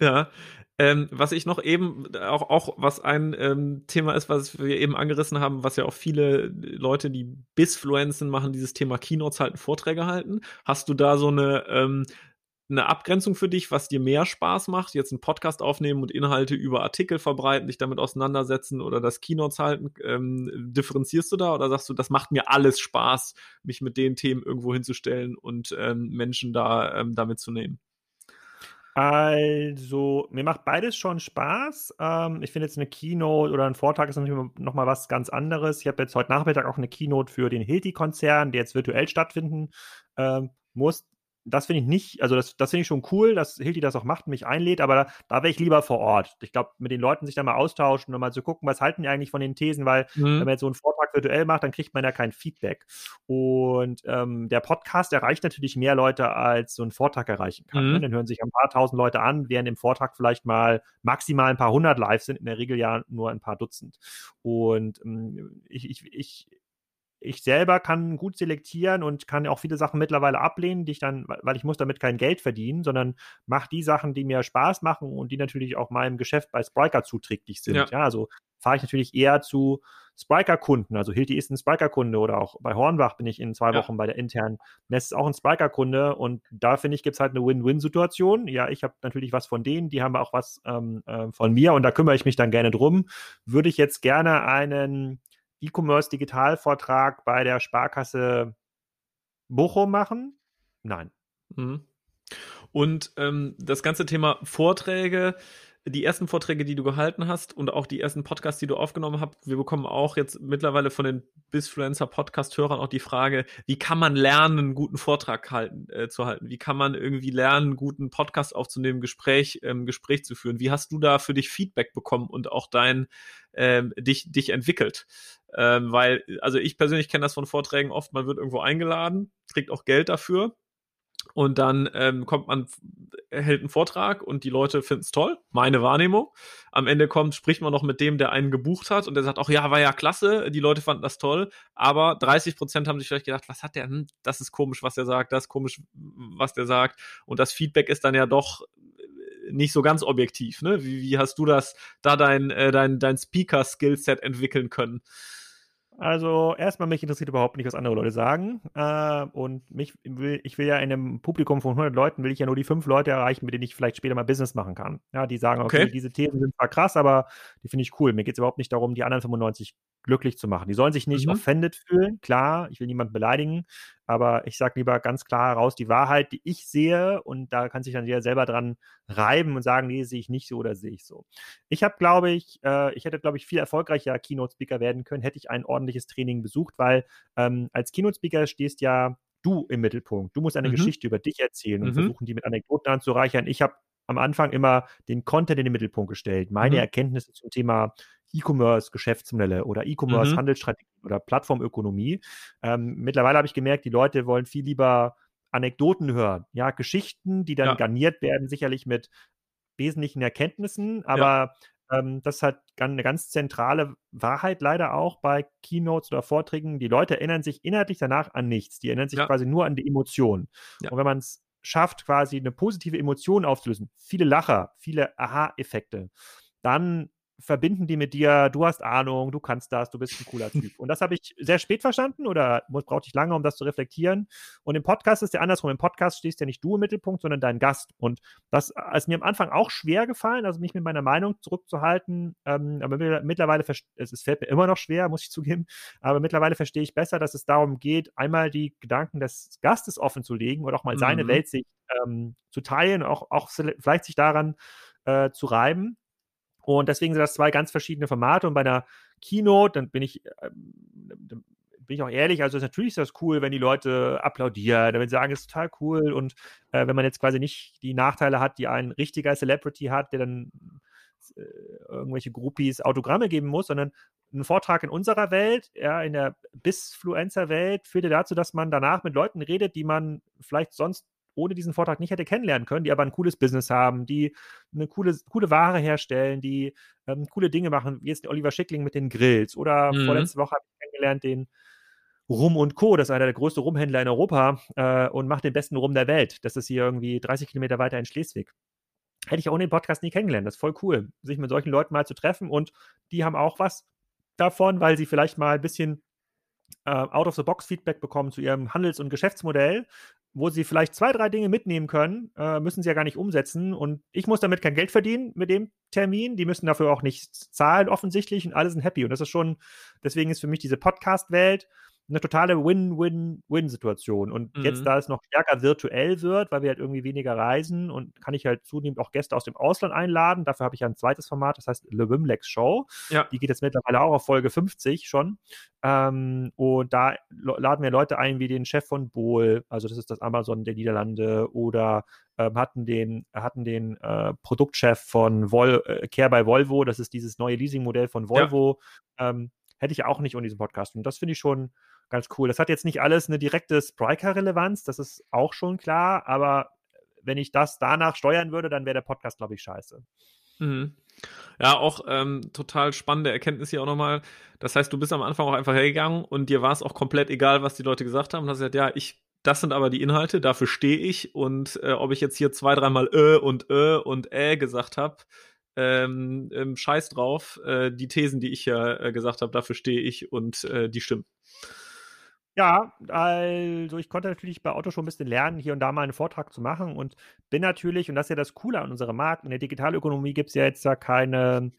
Ja, ähm, was ich noch eben, auch, auch was ein ähm, Thema ist, was wir eben angerissen haben, was ja auch viele Leute, die Bisfluenzen machen, dieses Thema Keynotes halten, Vorträge halten. Hast du da so eine ähm, eine Abgrenzung für dich, was dir mehr Spaß macht? Jetzt einen Podcast aufnehmen und Inhalte über Artikel verbreiten, dich damit auseinandersetzen oder das Keynotes halten? Ähm, differenzierst du da oder sagst du, das macht mir alles Spaß, mich mit den Themen irgendwo hinzustellen und ähm, Menschen da ähm, damit zu nehmen? Also, mir macht beides schon Spaß. Ähm, ich finde jetzt eine Keynote oder ein Vortrag ist natürlich noch mal was ganz anderes. Ich habe jetzt heute Nachmittag auch eine Keynote für den Hilti-Konzern, der jetzt virtuell stattfinden ähm, muss das finde ich nicht, also das, das finde ich schon cool, dass Hilti das auch macht und mich einlädt, aber da, da wäre ich lieber vor Ort. Ich glaube, mit den Leuten sich da mal austauschen und mal zu gucken, was halten die eigentlich von den Thesen, weil mhm. wenn man jetzt so einen Vortrag virtuell macht, dann kriegt man ja kein Feedback. Und ähm, der Podcast erreicht natürlich mehr Leute, als so ein Vortrag erreichen kann. Ne? Mhm. Ne? Dann hören sich ein paar tausend Leute an, während im Vortrag vielleicht mal maximal ein paar hundert live sind, in der Regel ja nur ein paar Dutzend. Und ähm, ich, ich, ich ich selber kann gut selektieren und kann auch viele Sachen mittlerweile ablehnen, die ich dann, weil ich muss damit kein Geld verdienen, sondern mache die Sachen, die mir Spaß machen und die natürlich auch meinem Geschäft bei Spriker zuträglich sind. Ja, ja also fahre ich natürlich eher zu Spriker-Kunden. Also Hilti ist ein Spriker-Kunde oder auch bei Hornbach bin ich in zwei Wochen bei der internen Messe auch ein Spriker-Kunde und da finde ich, gibt es halt eine Win-Win-Situation. Ja, ich habe natürlich was von denen, die haben auch was ähm, äh, von mir und da kümmere ich mich dann gerne drum. Würde ich jetzt gerne einen E-Commerce-Digitalvortrag bei der Sparkasse Bochum machen? Nein. Mhm. Und ähm, das ganze Thema Vorträge, die ersten Vorträge, die du gehalten hast und auch die ersten Podcasts, die du aufgenommen hast, wir bekommen auch jetzt mittlerweile von den Bisfluencer Podcast-Hörern auch die Frage, wie kann man lernen, einen guten Vortrag halten, äh, zu halten? Wie kann man irgendwie lernen, einen guten Podcast aufzunehmen, Gespräch, ähm, Gespräch zu führen? Wie hast du da für dich Feedback bekommen und auch dein, ähm, dich, dich entwickelt? Ähm, weil, also ich persönlich kenne das von Vorträgen oft, man wird irgendwo eingeladen, kriegt auch Geld dafür und dann ähm, kommt man, hält einen Vortrag und die Leute finden es toll, meine Wahrnehmung. Am Ende kommt, spricht man noch mit dem, der einen gebucht hat und der sagt auch, ja, war ja klasse, die Leute fanden das toll, aber 30 Prozent haben sich vielleicht gedacht, was hat der, hm, das ist komisch, was der sagt, das ist komisch, was der sagt und das Feedback ist dann ja doch nicht so ganz objektiv, ne? Wie, wie hast du das, da dein, äh, dein, dein Speaker-Skillset entwickeln können? Also erstmal, mich interessiert überhaupt nicht, was andere Leute sagen. Äh, und mich will, ich will ja in einem Publikum von 100 Leuten, will ich ja nur die fünf Leute erreichen, mit denen ich vielleicht später mal Business machen kann. Ja, die sagen, okay, okay. diese Thesen sind zwar krass, aber die finde ich cool. Mir geht es überhaupt nicht darum, die anderen 95 glücklich zu machen. Die sollen sich nicht mhm. offended fühlen. Klar, ich will niemanden beleidigen, aber ich sage lieber ganz klar heraus die Wahrheit, die ich sehe und da kann sich dann jeder selber dran reiben und sagen, nee, sehe ich nicht so oder sehe ich so. Ich habe, glaube ich, äh, ich hätte, glaube ich, viel erfolgreicher Keynote-Speaker werden können, hätte ich ein ordentliches Training besucht, weil ähm, als Keynote-Speaker stehst ja du im Mittelpunkt. Du musst eine mhm. Geschichte über dich erzählen und mhm. versuchen, die mit Anekdoten anzureichern. Ich habe am Anfang immer den Content in den Mittelpunkt gestellt, meine mhm. Erkenntnisse zum Thema E-Commerce Geschäftsmodelle oder E-Commerce mhm. Handelsstrategie oder Plattformökonomie. Ähm, mittlerweile habe ich gemerkt, die Leute wollen viel lieber Anekdoten hören, ja, Geschichten, die dann ja. garniert werden, sicherlich mit wesentlichen Erkenntnissen, aber ja. ähm, das hat eine ganz zentrale Wahrheit leider auch bei Keynotes oder Vorträgen. Die Leute erinnern sich inhaltlich danach an nichts. Die erinnern sich ja. quasi nur an die Emotionen. Und wenn man es schafft, quasi eine positive Emotion aufzulösen, viele Lacher, viele Aha-Effekte, dann verbinden die mit dir, du hast Ahnung, du kannst das, du bist ein cooler Typ. Und das habe ich sehr spät verstanden oder brauchte ich lange, um das zu reflektieren. Und im Podcast ist ja andersrum. Im Podcast stehst ja nicht du im Mittelpunkt, sondern dein Gast. Und das ist mir am Anfang auch schwer gefallen, also mich mit meiner Meinung zurückzuhalten. Ähm, aber mittlerweile, es fällt mir immer noch schwer, muss ich zugeben, aber mittlerweile verstehe ich besser, dass es darum geht, einmal die Gedanken des Gastes offen zu legen oder auch mal mhm. seine Weltsicht ähm, zu teilen, auch, auch vielleicht sich daran äh, zu reiben und deswegen sind das zwei ganz verschiedene Formate. Und bei einer Keynote, dann bin ich, äh, bin ich auch ehrlich, also natürlich ist das cool, wenn die Leute applaudieren, wenn sie sagen, es ist total cool. Und äh, wenn man jetzt quasi nicht die Nachteile hat, die ein richtiger Celebrity hat, der dann äh, irgendwelche Groupies Autogramme geben muss, sondern ein Vortrag in unserer Welt, ja, in der Bisfluencer-Welt, führt ja dazu, dass man danach mit Leuten redet, die man vielleicht sonst ohne diesen Vortrag nicht hätte kennenlernen können, die aber ein cooles Business haben, die eine coole, coole Ware herstellen, die ähm, coole Dinge machen, wie jetzt Oliver Schickling mit den Grills. Oder mhm. vorletzte Woche habe ich kennengelernt den Rum und Co., das ist einer der größten Rumhändler in Europa äh, und macht den besten Rum der Welt. Das ist hier irgendwie 30 Kilometer weiter in Schleswig. Hätte ich ohne den Podcast nie kennengelernt. Das ist voll cool, sich mit solchen Leuten mal zu treffen und die haben auch was davon, weil sie vielleicht mal ein bisschen äh, Out-of-the-Box-Feedback bekommen zu ihrem Handels- und Geschäftsmodell, wo sie vielleicht zwei, drei Dinge mitnehmen können, äh, müssen sie ja gar nicht umsetzen. Und ich muss damit kein Geld verdienen mit dem Termin. Die müssen dafür auch nicht zahlen, offensichtlich, und alle sind happy. Und das ist schon, deswegen ist für mich diese Podcast-Welt eine totale Win-Win-Win-Situation. Und mhm. jetzt, da es noch stärker virtuell wird, weil wir halt irgendwie weniger reisen und kann ich halt zunehmend auch Gäste aus dem Ausland einladen. Dafür habe ich ja ein zweites Format, das heißt Le Wimlex Show. Ja. Die geht jetzt mittlerweile auch auf Folge 50 schon. Ähm, und da laden wir Leute ein wie den Chef von Bohl, also das ist das Amazon der Niederlande, oder ähm, hatten den, hatten den äh, Produktchef von Vol äh, Care bei Volvo, das ist dieses neue Leasingmodell von Volvo. Ja. Ähm, hätte ich auch nicht ohne diesen Podcast. Und das finde ich schon ganz cool. Das hat jetzt nicht alles eine direkte Spriker-Relevanz, das ist auch schon klar, aber wenn ich das danach steuern würde, dann wäre der Podcast, glaube ich, scheiße. Mhm. Ja, auch ähm, total spannende Erkenntnis hier auch nochmal. Das heißt, du bist am Anfang auch einfach hergegangen und dir war es auch komplett egal, was die Leute gesagt haben. Und hast gesagt, ja, ich, das sind aber die Inhalte, dafür stehe ich. Und äh, ob ich jetzt hier zwei, dreimal äh und äh und äh gesagt habe, ähm, ähm, scheiß drauf. Äh, die Thesen, die ich ja äh, gesagt habe, dafür stehe ich und äh, die stimmen. Ja, also ich konnte natürlich bei Otto schon ein bisschen lernen, hier und da mal einen Vortrag zu machen und bin natürlich, und das ist ja das Coole an unserem Markt, in der Digitalökonomie gibt es ja jetzt da keine,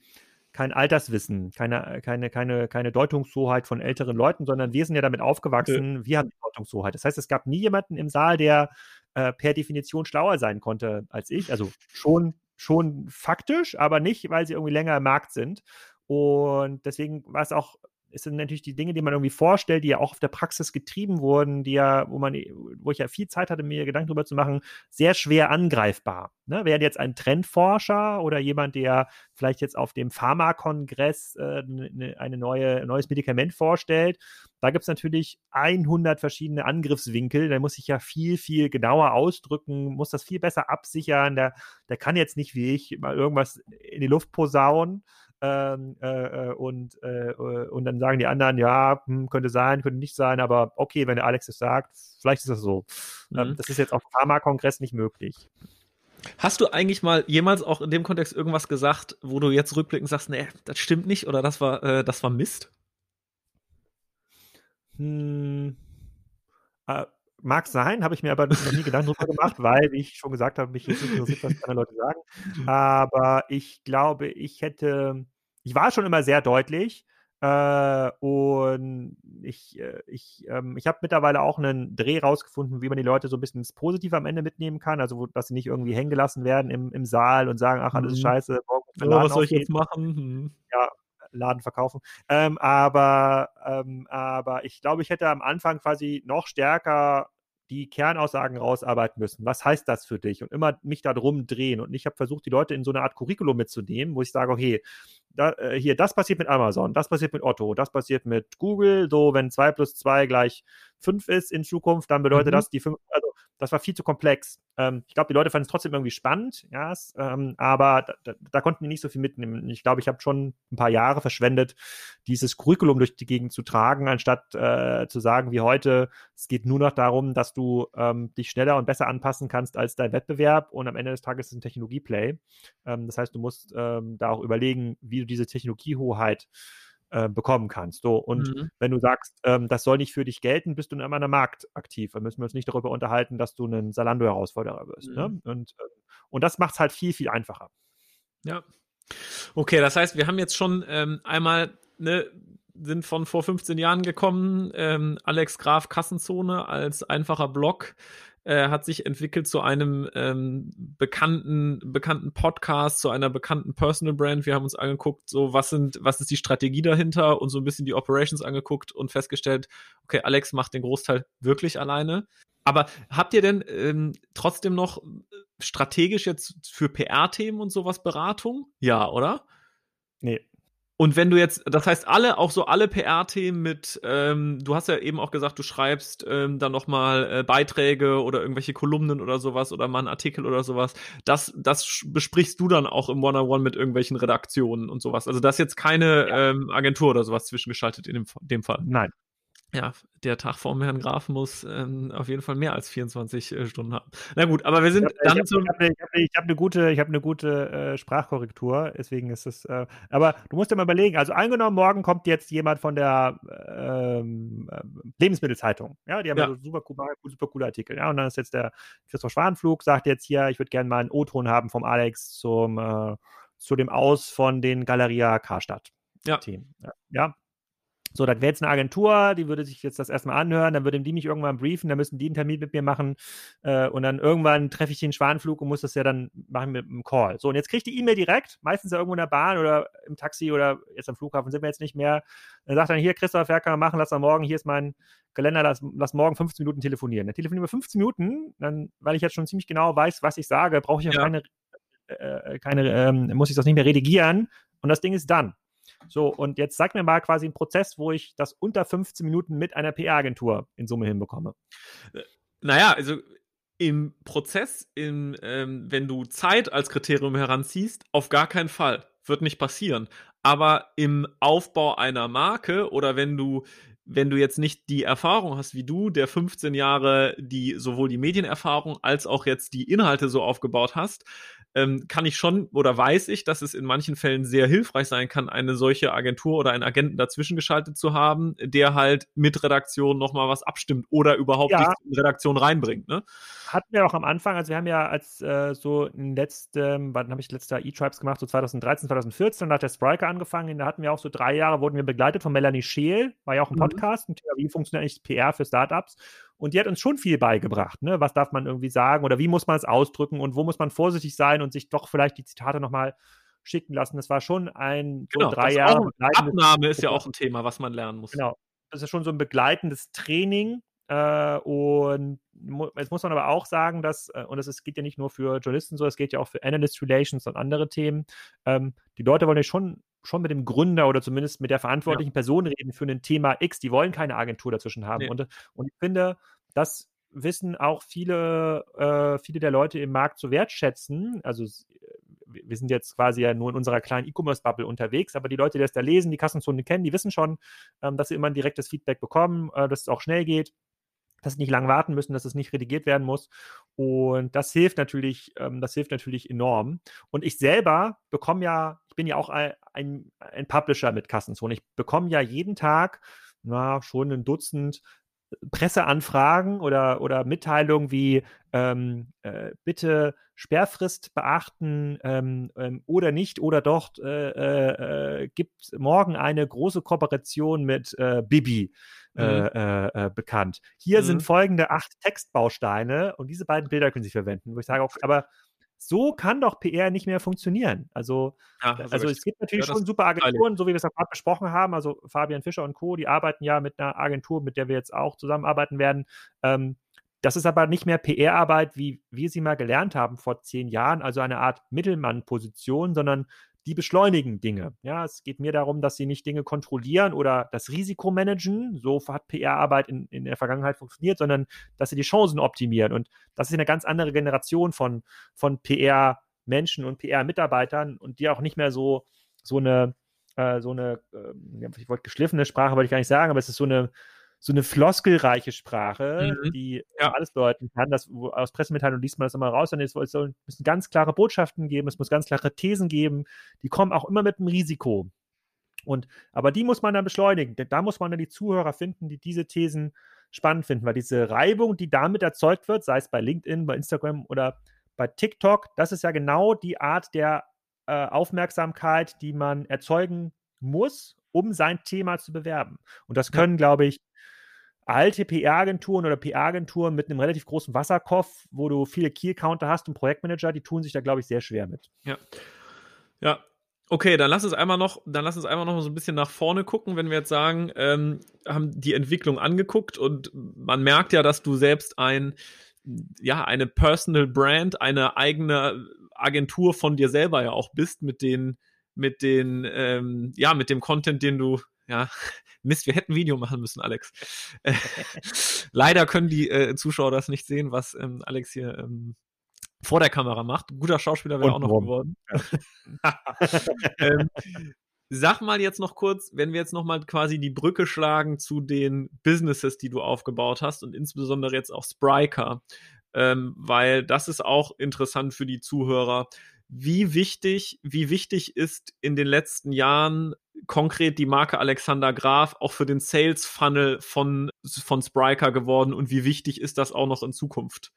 kein Alterswissen, keine, keine, keine, keine Deutungshoheit von älteren Leuten, sondern wir sind ja damit aufgewachsen, ja. wir haben die Deutungshoheit. Das heißt, es gab nie jemanden im Saal, der äh, per Definition schlauer sein konnte als ich. Also schon, schon faktisch, aber nicht, weil sie irgendwie länger im Markt sind. Und deswegen war es auch es sind natürlich die Dinge, die man irgendwie vorstellt, die ja auch auf der Praxis getrieben wurden, die ja, wo man, wo ich ja viel Zeit hatte, mir Gedanken darüber zu machen, sehr schwer angreifbar. Ne? Wäre jetzt ein Trendforscher oder jemand, der vielleicht jetzt auf dem Pharmakongress äh, ne, eine neue, ein neues Medikament vorstellt, da gibt es natürlich 100 verschiedene Angriffswinkel. Da muss ich ja viel, viel genauer ausdrücken, muss das viel besser absichern. Der, der kann jetzt nicht wie ich mal irgendwas in die Luft posaunen, ähm, äh, äh, und, äh, und dann sagen die anderen, ja, hm, könnte sein, könnte nicht sein, aber okay, wenn der Alex es sagt, vielleicht ist das so. Ähm, mhm. das ist jetzt auf dem Pharma-Kongress nicht möglich. Hast du eigentlich mal jemals auch in dem Kontext irgendwas gesagt, wo du jetzt rückblickend sagst, nee, das stimmt nicht oder das war, äh, das war Mist? Hm, äh, Mag sein, habe ich mir aber noch nie Gedanken darüber gemacht, weil, wie ich schon gesagt habe, mich nicht interessiert, was andere Leute sagen. Aber ich glaube, ich hätte, ich war schon immer sehr deutlich äh, und ich, äh, ich, ähm, ich habe mittlerweile auch einen Dreh rausgefunden, wie man die Leute so ein bisschen ins Positive am Ende mitnehmen kann, also wo, dass sie nicht irgendwie hängen gelassen werden im, im Saal und sagen, ach, alles mhm. scheiße, morgen oh, was soll ich jetzt machen? Mhm. Ja, Laden verkaufen. Ähm, aber, ähm, aber ich glaube, ich hätte am Anfang quasi noch stärker die Kernaussagen rausarbeiten müssen. Was heißt das für dich? Und immer mich da drum drehen. Und ich habe versucht, die Leute in so eine Art Curriculum mitzunehmen, wo ich sage, okay, da, äh, hier, das passiert mit Amazon, das passiert mit Otto, das passiert mit Google. So, wenn 2 plus 2 gleich 5 ist in Zukunft, dann bedeutet mhm. das die 5, also das war viel zu komplex. Ähm, ich glaube, die Leute fanden es trotzdem irgendwie spannend, ja, ähm, aber da, da, da, konnten die nicht so viel mitnehmen. Ich glaube, ich habe schon ein paar Jahre verschwendet, dieses Curriculum durch die Gegend zu tragen, anstatt äh, zu sagen, wie heute, es geht nur noch darum, dass du ähm, dich schneller und besser anpassen kannst als dein Wettbewerb und am Ende des Tages ist es ein Technologieplay. Ähm, das heißt, du musst ähm, da auch überlegen, wie du diese Technologiehoheit äh, bekommen kannst. So, und mhm. wenn du sagst, ähm, das soll nicht für dich gelten, bist du in einem Markt aktiv. Dann müssen wir uns nicht darüber unterhalten, dass du ein Salando-Herausforderer wirst. Ne? Mhm. Ne? Und, äh, und das macht es halt viel, viel einfacher. Ja. Okay, das heißt, wir haben jetzt schon ähm, einmal ne, sind von vor 15 Jahren gekommen. Ähm, Alex Graf Kassenzone als einfacher Blog äh, hat sich entwickelt zu einem ähm, bekannten, bekannten Podcast, zu einer bekannten Personal Brand. Wir haben uns angeguckt, so was sind, was ist die Strategie dahinter und so ein bisschen die Operations angeguckt und festgestellt, okay, Alex macht den Großteil wirklich alleine. Aber habt ihr denn ähm, trotzdem noch äh, strategisch jetzt für PR-Themen und sowas Beratung? Ja, oder? Nee, und wenn du jetzt, das heißt, alle, auch so alle PR-Themen mit, ähm, du hast ja eben auch gesagt, du schreibst ähm, dann nochmal äh, Beiträge oder irgendwelche Kolumnen oder sowas oder mal einen Artikel oder sowas, das, das besprichst du dann auch im One-on-One mit irgendwelchen Redaktionen und sowas. Also da ist jetzt keine ja. ähm, Agentur oder sowas zwischengeschaltet in dem, dem Fall. Nein, ja, der Tag vorm Herrn Graf muss ähm, auf jeden Fall mehr als 24 äh, Stunden haben. Na gut, aber wir sind ich hab, dann Ich habe ne, hab, hab eine gute, ich hab eine gute äh, Sprachkorrektur, deswegen ist es. Äh, aber du musst dir mal überlegen, also angenommen, morgen kommt jetzt jemand von der ähm, äh, Lebensmittelzeitung. Ja, die haben ja, ja so super, super coole Artikel. Ja, und dann ist jetzt der Christoph Schwanflug, sagt jetzt hier, ich würde gerne mal einen O-Ton haben vom Alex zum, äh, zu dem Aus von den Galeria Karstadt. Ja. Team. Ja. So, das wäre jetzt eine Agentur, die würde sich jetzt das erstmal anhören, dann würden die mich irgendwann briefen, dann müssen die einen Termin mit mir machen äh, und dann irgendwann treffe ich den Schwanflug und muss das ja dann machen mit einem Call. So, und jetzt kriegt die E-Mail direkt, meistens ja irgendwo in der Bahn oder im Taxi oder jetzt am Flughafen sind wir jetzt nicht mehr. Dann sagt dann hier, Christoph, wer kann man machen, lass mal morgen, hier ist mein Kalender, lass, lass morgen 15 Minuten telefonieren. Dann telefonieren wir 15 Minuten, dann, weil ich jetzt schon ziemlich genau weiß, was ich sage, brauche ich auch ja. keine, äh, keine ähm, muss ich das nicht mehr redigieren und das Ding ist dann. So, und jetzt sag mir mal quasi einen Prozess, wo ich das unter 15 Minuten mit einer PR-Agentur in Summe hinbekomme. Äh, naja, also im Prozess, im, ähm, wenn du Zeit als Kriterium heranziehst, auf gar keinen Fall. Wird nicht passieren. Aber im Aufbau einer Marke oder wenn du wenn du jetzt nicht die Erfahrung hast wie du, der 15 Jahre die sowohl die Medienerfahrung als auch jetzt die Inhalte so aufgebaut hast, ähm, kann ich schon oder weiß ich, dass es in manchen Fällen sehr hilfreich sein kann, eine solche Agentur oder einen Agenten dazwischen geschaltet zu haben, der halt mit Redaktion nochmal was abstimmt oder überhaupt ja. die Redaktion reinbringt. Ne? Hatten wir auch am Anfang, also wir haben ja als äh, so in letztem, wann habe ich letzter E-Tribes gemacht, so 2013, 2014, da hat der Spriker angefangen, da hatten wir auch so drei Jahre, wurden wir begleitet von Melanie Scheel, war ja auch ein mhm. Podcast, ein Thema, wie funktioniert eigentlich PR für Startups und die hat uns schon viel beigebracht. Ne? Was darf man irgendwie sagen oder wie muss man es ausdrücken und wo muss man vorsichtig sein und sich doch vielleicht die Zitate nochmal schicken lassen. Das war schon ein genau, so drei Jahre. Abnahme ist ja auch ein Thema, was man lernen muss. Genau. Das ist schon so ein begleitendes Training. Äh, und jetzt muss man aber auch sagen, dass, äh, und es geht ja nicht nur für Journalisten so, es geht ja auch für Analyst Relations und andere Themen. Ähm, die Leute wollen ja schon schon mit dem Gründer oder zumindest mit der verantwortlichen ja. Person reden für ein Thema X. Die wollen keine Agentur dazwischen haben. Nee. Und, und ich finde, das wissen auch viele, äh, viele der Leute im Markt zu wertschätzen. Also wir sind jetzt quasi ja nur in unserer kleinen E-Commerce-Bubble unterwegs, aber die Leute, die das da lesen, die Kassenzone kennen, die wissen schon, ähm, dass sie immer ein direktes Feedback bekommen, äh, dass es auch schnell geht dass sie nicht lang warten müssen, dass es nicht redigiert werden muss. Und das hilft natürlich, ähm, das hilft natürlich enorm. Und ich selber bekomme ja, ich bin ja auch ein, ein, Publisher mit Kassenzone. Ich bekomme ja jeden Tag na, schon ein Dutzend Presseanfragen oder, oder Mitteilungen wie ähm, äh, bitte Sperrfrist beachten ähm, ähm, oder nicht oder doch äh, äh, äh gibt morgen eine große Kooperation mit äh, Bibi mhm. Äh, äh, bekannt. Hier mhm. sind folgende acht Textbausteine und diese beiden Bilder können Sie verwenden, wo ich sage auch, aber so kann doch PR nicht mehr funktionieren. Also, ja, also es gibt natürlich ja, schon super Agenturen, so wie wir es gerade besprochen haben. Also Fabian Fischer und Co., die arbeiten ja mit einer Agentur, mit der wir jetzt auch zusammenarbeiten werden. Ähm, das ist aber nicht mehr PR-Arbeit, wie wir sie mal gelernt haben vor zehn Jahren, also eine Art Mittelmann-Position, sondern die beschleunigen Dinge. Ja, es geht mir darum, dass sie nicht Dinge kontrollieren oder das Risiko managen. So hat PR-Arbeit in, in der Vergangenheit funktioniert, sondern dass sie die Chancen optimieren. Und das ist eine ganz andere Generation von, von PR-Menschen und PR-Mitarbeitern und die auch nicht mehr so, so eine, äh, so eine, äh, ich wollte geschliffene Sprache, wollte ich gar nicht sagen, aber es ist so eine, so eine floskelreiche Sprache, mhm. die ja. alles bedeuten kann. Das, aus Pressemitteilungen liest man das immer raus. Und es, müssen ganz klare Botschaften geben, es muss ganz klare Thesen geben. Die kommen auch immer mit einem Risiko. Und, aber die muss man dann beschleunigen. Denn da muss man dann die Zuhörer finden, die diese Thesen spannend finden, weil diese Reibung, die damit erzeugt wird, sei es bei LinkedIn, bei Instagram oder bei TikTok, das ist ja genau die Art der äh, Aufmerksamkeit, die man erzeugen muss, um sein Thema zu bewerben. Und das können, ja. glaube ich, alte PR-Agenturen oder PR-Agenturen mit einem relativ großen Wasserkopf, wo du viele Key-Counter hast und Projektmanager, die tun sich da, glaube ich, sehr schwer mit. Ja. Ja. Okay, dann lass uns einmal noch, dann lass uns einmal noch so ein bisschen nach vorne gucken, wenn wir jetzt sagen, ähm, haben die Entwicklung angeguckt und man merkt ja, dass du selbst ein, ja, eine Personal Brand, eine eigene Agentur von dir selber ja auch bist mit den, mit den, ähm, ja, mit dem Content, den du ja, Mist, wir hätten ein Video machen müssen, Alex. Äh, leider können die äh, Zuschauer das nicht sehen, was ähm, Alex hier ähm, vor der Kamera macht. Guter Schauspieler wäre auch noch warum? geworden. ähm, sag mal jetzt noch kurz, wenn wir jetzt noch mal quasi die Brücke schlagen zu den Businesses, die du aufgebaut hast und insbesondere jetzt auch Spriker, ähm, weil das ist auch interessant für die Zuhörer. Wie wichtig, wie wichtig ist in den letzten Jahren konkret die Marke Alexander Graf auch für den Sales Funnel von, von Spriker geworden und wie wichtig ist das auch noch in Zukunft?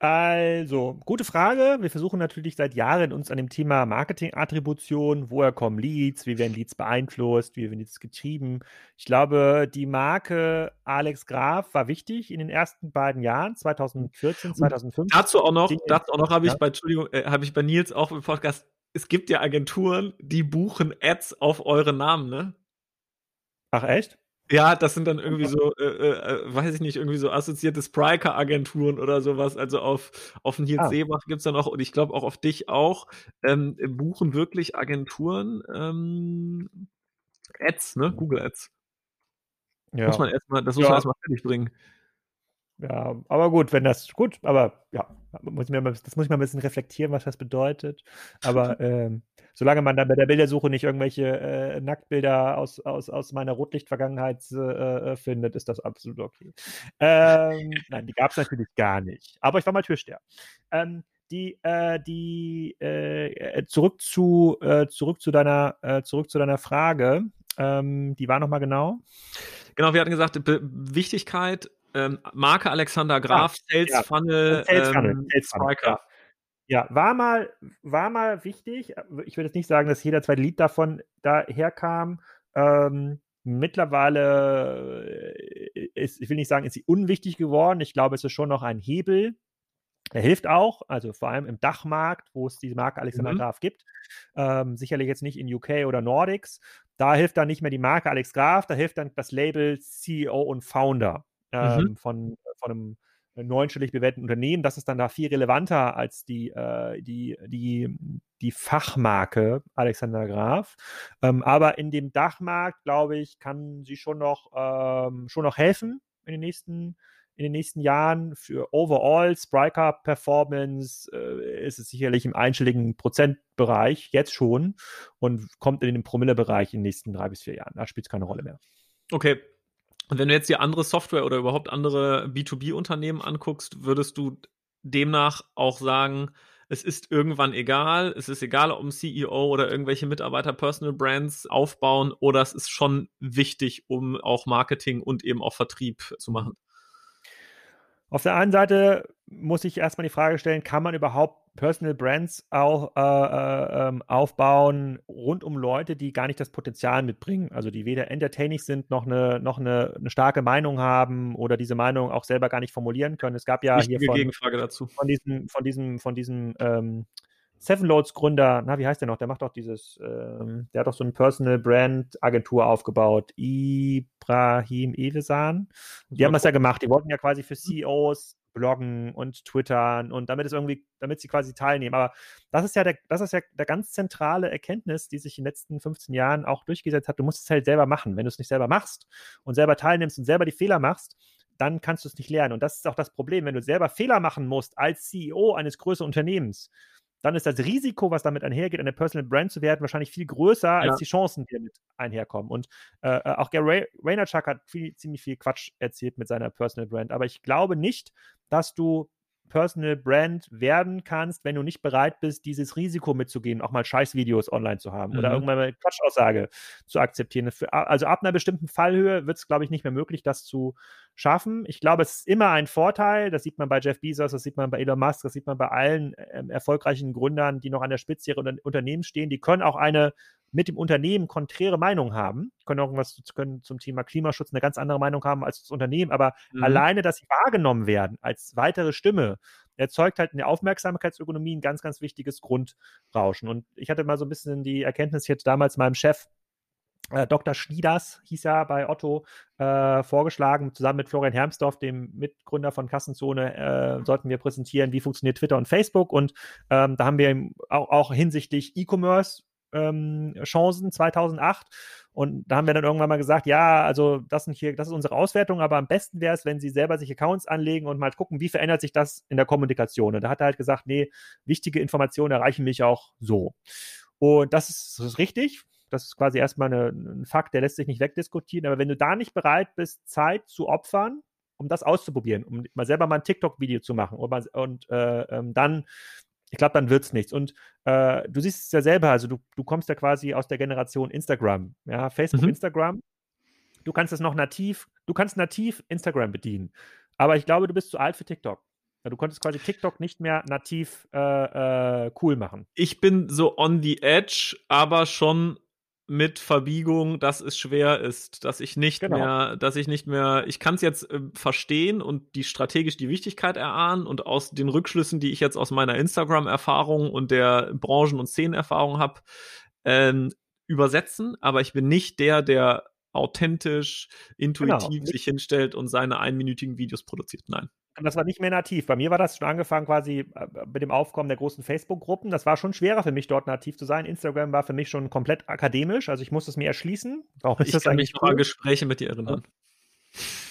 Also, gute Frage. Wir versuchen natürlich seit Jahren uns an dem Thema Marketing-Attribution, woher kommen Leads, wie werden Leads beeinflusst, wie werden Leads getrieben. Ich glaube, die Marke Alex Graf war wichtig in den ersten beiden Jahren, 2014, 2015. Dazu auch noch, dazu auch noch habe ich bei, Entschuldigung, äh, habe ich bei Nils auch im Podcast es gibt ja Agenturen, die buchen Ads auf eure Namen, ne? Ach, echt? Ja, das sind dann irgendwie so, äh, äh, weiß ich nicht, irgendwie so assoziierte Spriker-Agenturen oder sowas. Also auf, auf Nils ah. Seebach gibt es dann auch, und ich glaube auch auf dich auch, ähm, buchen wirklich Agenturen ähm, Ads, ne? Google Ads. Ja. Muss man erstmal, das muss ja. man erstmal fertig bringen. Ja, aber gut, wenn das gut, aber ja, muss mir, das muss ich mal ein bisschen reflektieren, was das bedeutet. Aber ähm, solange man dann bei der Bildersuche nicht irgendwelche äh, Nacktbilder aus, aus, aus meiner Rotlichtvergangenheit äh, äh, findet, ist das absolut okay. Ähm, nein, die gab es natürlich gar nicht. Aber ich war mal Türsteher. Ähm, die, äh, die äh, zurück zu äh, zurück zu deiner zurück zu deiner Frage. Ähm, die war noch mal genau. Genau, wir hatten gesagt, Be Wichtigkeit ähm, Marke Alexander Graf, ja, Sales ja. Funnel, Sales Funnel, ähm, Sales Funnel ja. ja. war mal, war mal wichtig. Ich würde jetzt nicht sagen, dass jeder zweite Lied davon daherkam. Ähm, mittlerweile äh, ist, ich will nicht sagen, ist sie unwichtig geworden. Ich glaube, es ist schon noch ein Hebel. Er hilft auch, also vor allem im Dachmarkt, wo es diese Marke Alexander mhm. Graf gibt. Ähm, sicherlich jetzt nicht in UK oder Nordics. Da hilft dann nicht mehr die Marke Alex Graf, da hilft dann das Label CEO und Founder. Mhm. ähm, mhm. von, von einem neunstellig bewerteten Unternehmen. Das ist dann da viel relevanter als die, äh, die, die, die Fachmarke Alexander Graf. Ähm, aber in dem Dachmarkt, glaube ich, kann sie schon noch, ähm, schon noch helfen in den nächsten in den nächsten Jahren für overall Spriker Performance äh, ist es sicherlich im einstelligen Prozentbereich jetzt schon und kommt in den Promille-Bereich in den nächsten drei bis vier Jahren. Da spielt es keine Rolle mehr. Okay, und wenn du jetzt die andere Software oder überhaupt andere B2B-Unternehmen anguckst, würdest du demnach auch sagen, es ist irgendwann egal, es ist egal, ob ein CEO oder irgendwelche Mitarbeiter Personal Brands aufbauen oder es ist schon wichtig, um auch Marketing und eben auch Vertrieb zu machen. Auf der einen Seite muss ich erstmal die Frage stellen, kann man überhaupt Personal Brands auch äh, äh, ähm, aufbauen rund um Leute, die gar nicht das Potenzial mitbringen, also die weder entertaining sind, noch eine, noch eine, eine starke Meinung haben oder diese Meinung auch selber gar nicht formulieren können. Es gab ja Wichtige hier von, Gegenfrage dazu. von diesem, von diesem, von diesem ähm, Seven Loads Gründer, na, wie heißt der noch? Der macht doch dieses, ähm, der hat doch so eine Personal Brand Agentur aufgebaut. Ibrahim Evesan. Die haben das ja gemacht. Die wollten ja quasi für CEOs bloggen und twittern und damit es irgendwie, damit sie quasi teilnehmen. Aber das ist ja der, das ist ja der ganz zentrale Erkenntnis, die sich in den letzten 15 Jahren auch durchgesetzt hat. Du musst es halt selber machen. Wenn du es nicht selber machst und selber teilnimmst und selber die Fehler machst, dann kannst du es nicht lernen. Und das ist auch das Problem, wenn du selber Fehler machen musst als CEO eines größeren Unternehmens, dann ist das Risiko, was damit einhergeht, eine Personal Brand zu werden, wahrscheinlich viel größer ja. als die Chancen, die damit einherkommen. Und äh, äh auch Gary Vaynerchuk hat viel, ziemlich viel Quatsch erzählt mit seiner Personal Brand. Aber ich glaube nicht, dass du Personal Brand werden kannst, wenn du nicht bereit bist, dieses Risiko mitzugehen, auch mal Scheißvideos online zu haben mhm. oder irgendwann mal eine Quatschaussage zu akzeptieren. Also ab einer bestimmten Fallhöhe wird es, glaube ich, nicht mehr möglich, das zu schaffen. Ich glaube, es ist immer ein Vorteil. Das sieht man bei Jeff Bezos, das sieht man bei Elon Musk, das sieht man bei allen äh, erfolgreichen Gründern, die noch an der Spitze ihrer Unternehmen stehen. Die können auch eine mit dem Unternehmen konträre Meinung haben, können irgendwas können zum Thema Klimaschutz eine ganz andere Meinung haben als das Unternehmen, aber mhm. alleine, dass sie wahrgenommen werden als weitere Stimme, erzeugt halt in der Aufmerksamkeitsökonomie ein ganz, ganz wichtiges Grundrauschen. Und ich hatte mal so ein bisschen die Erkenntnis, ich hätte damals meinem Chef äh, Dr. Schnieders hieß er bei Otto, äh, vorgeschlagen, zusammen mit Florian Hermsdorf, dem Mitgründer von Kassenzone, äh, sollten wir präsentieren, wie funktioniert Twitter und Facebook. Und ähm, da haben wir auch, auch hinsichtlich E-Commerce ähm, Chancen 2008. Und da haben wir dann irgendwann mal gesagt, ja, also das sind hier, das ist unsere Auswertung, aber am besten wäre es, wenn Sie selber sich Accounts anlegen und mal gucken, wie verändert sich das in der Kommunikation. Und da hat er halt gesagt, nee, wichtige Informationen erreichen mich auch so. Und das ist, das ist richtig. Das ist quasi erstmal eine, ein Fakt, der lässt sich nicht wegdiskutieren. Aber wenn du da nicht bereit bist, Zeit zu opfern, um das auszuprobieren, um mal selber mal ein TikTok-Video zu machen und, äh, ähm, dann ich glaube, dann wird es nichts. Und äh, du siehst es ja selber, also du, du kommst ja quasi aus der Generation Instagram, ja, Facebook, mhm. Instagram. Du kannst es noch nativ, du kannst nativ Instagram bedienen. Aber ich glaube, du bist zu alt für TikTok. Du konntest quasi TikTok nicht mehr nativ äh, äh, cool machen. Ich bin so on the edge, aber schon mit Verbiegung, dass es schwer ist, dass ich nicht genau. mehr, dass ich nicht mehr, ich kann es jetzt äh, verstehen und die strategisch die Wichtigkeit erahnen und aus den Rückschlüssen, die ich jetzt aus meiner Instagram-Erfahrung und der Branchen- und Szenenerfahrung habe, ähm, übersetzen, aber ich bin nicht der, der authentisch, intuitiv genau. sich hinstellt und seine einminütigen Videos produziert. Nein das war nicht mehr nativ. Bei mir war das schon angefangen quasi äh, mit dem Aufkommen der großen Facebook-Gruppen. Das war schon schwerer für mich, dort nativ zu sein. Instagram war für mich schon komplett akademisch, also ich musste es mir erschließen. Warum ist ich das kann mich noch cool? an Gespräche mit dir erinnern.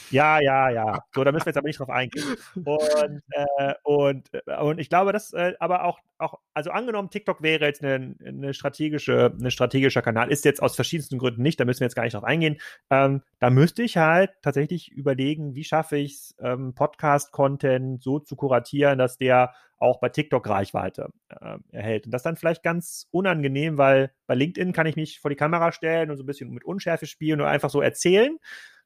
Ja, ja, ja. So, da müssen wir jetzt aber nicht drauf eingehen. Und, äh, und, äh, und ich glaube, das äh, aber auch, auch, also angenommen, TikTok wäre jetzt eine, eine strategische, ein strategischer Kanal, ist jetzt aus verschiedensten Gründen nicht, da müssen wir jetzt gar nicht drauf eingehen. Ähm, da müsste ich halt tatsächlich überlegen, wie schaffe ich es, ähm, Podcast-Content so zu kuratieren, dass der auch bei TikTok Reichweite äh, erhält. Und das dann vielleicht ganz unangenehm, weil bei LinkedIn kann ich mich vor die Kamera stellen und so ein bisschen mit Unschärfe spielen und einfach so erzählen.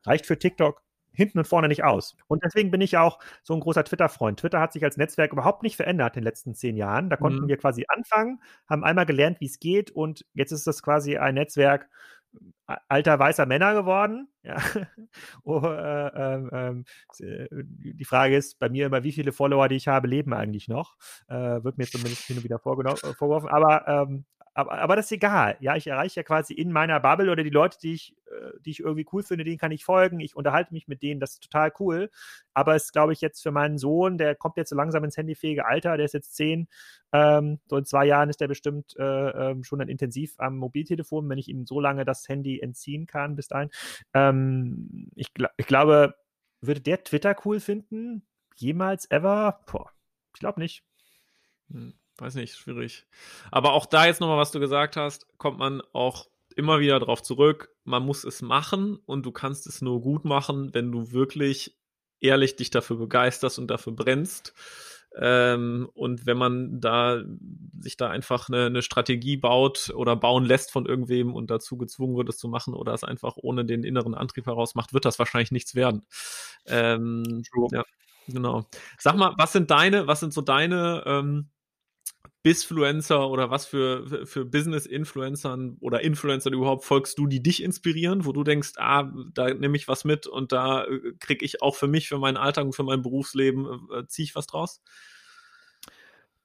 Reicht für TikTok hinten und vorne nicht aus. Und deswegen bin ich auch so ein großer Twitter-Freund. Twitter hat sich als Netzwerk überhaupt nicht verändert in den letzten zehn Jahren. Da konnten mhm. wir quasi anfangen, haben einmal gelernt, wie es geht und jetzt ist das quasi ein Netzwerk alter weißer Männer geworden. Ja. oh, äh, ähm, äh, die Frage ist bei mir immer, wie viele Follower, die ich habe, leben eigentlich noch? Äh, wird mir zumindest hin und wieder äh, vorgeworfen. Aber ähm, aber, aber das ist egal. Ja, ich erreiche ja quasi in meiner Bubble oder die Leute, die ich, äh, die ich irgendwie cool finde, denen kann ich folgen. Ich unterhalte mich mit denen, das ist total cool. Aber es glaube ich jetzt für meinen Sohn, der kommt jetzt so langsam ins handyfähige Alter, der ist jetzt zehn. Ähm, so in zwei Jahren ist der bestimmt äh, ähm, schon dann intensiv am Mobiltelefon, wenn ich ihm so lange das Handy entziehen kann bis dahin. Ähm, ich, ich glaube, würde der Twitter cool finden? Jemals, ever? Boah, ich glaube nicht. Hm weiß nicht, schwierig. Aber auch da jetzt nochmal, was du gesagt hast, kommt man auch immer wieder drauf zurück. Man muss es machen und du kannst es nur gut machen, wenn du wirklich ehrlich dich dafür begeisterst und dafür brennst. Ähm, und wenn man da sich da einfach eine, eine, Strategie baut oder bauen lässt von irgendwem und dazu gezwungen wird, es zu machen oder es einfach ohne den inneren Antrieb heraus macht, wird das wahrscheinlich nichts werden. Ähm, ja, genau. Sag mal, was sind deine, was sind so deine ähm, Bisfluencer oder was für, für Business-Influencern oder Influencern überhaupt folgst du, die dich inspirieren, wo du denkst, ah, da nehme ich was mit und da äh, kriege ich auch für mich, für meinen Alltag und für mein Berufsleben, äh, ziehe ich was draus?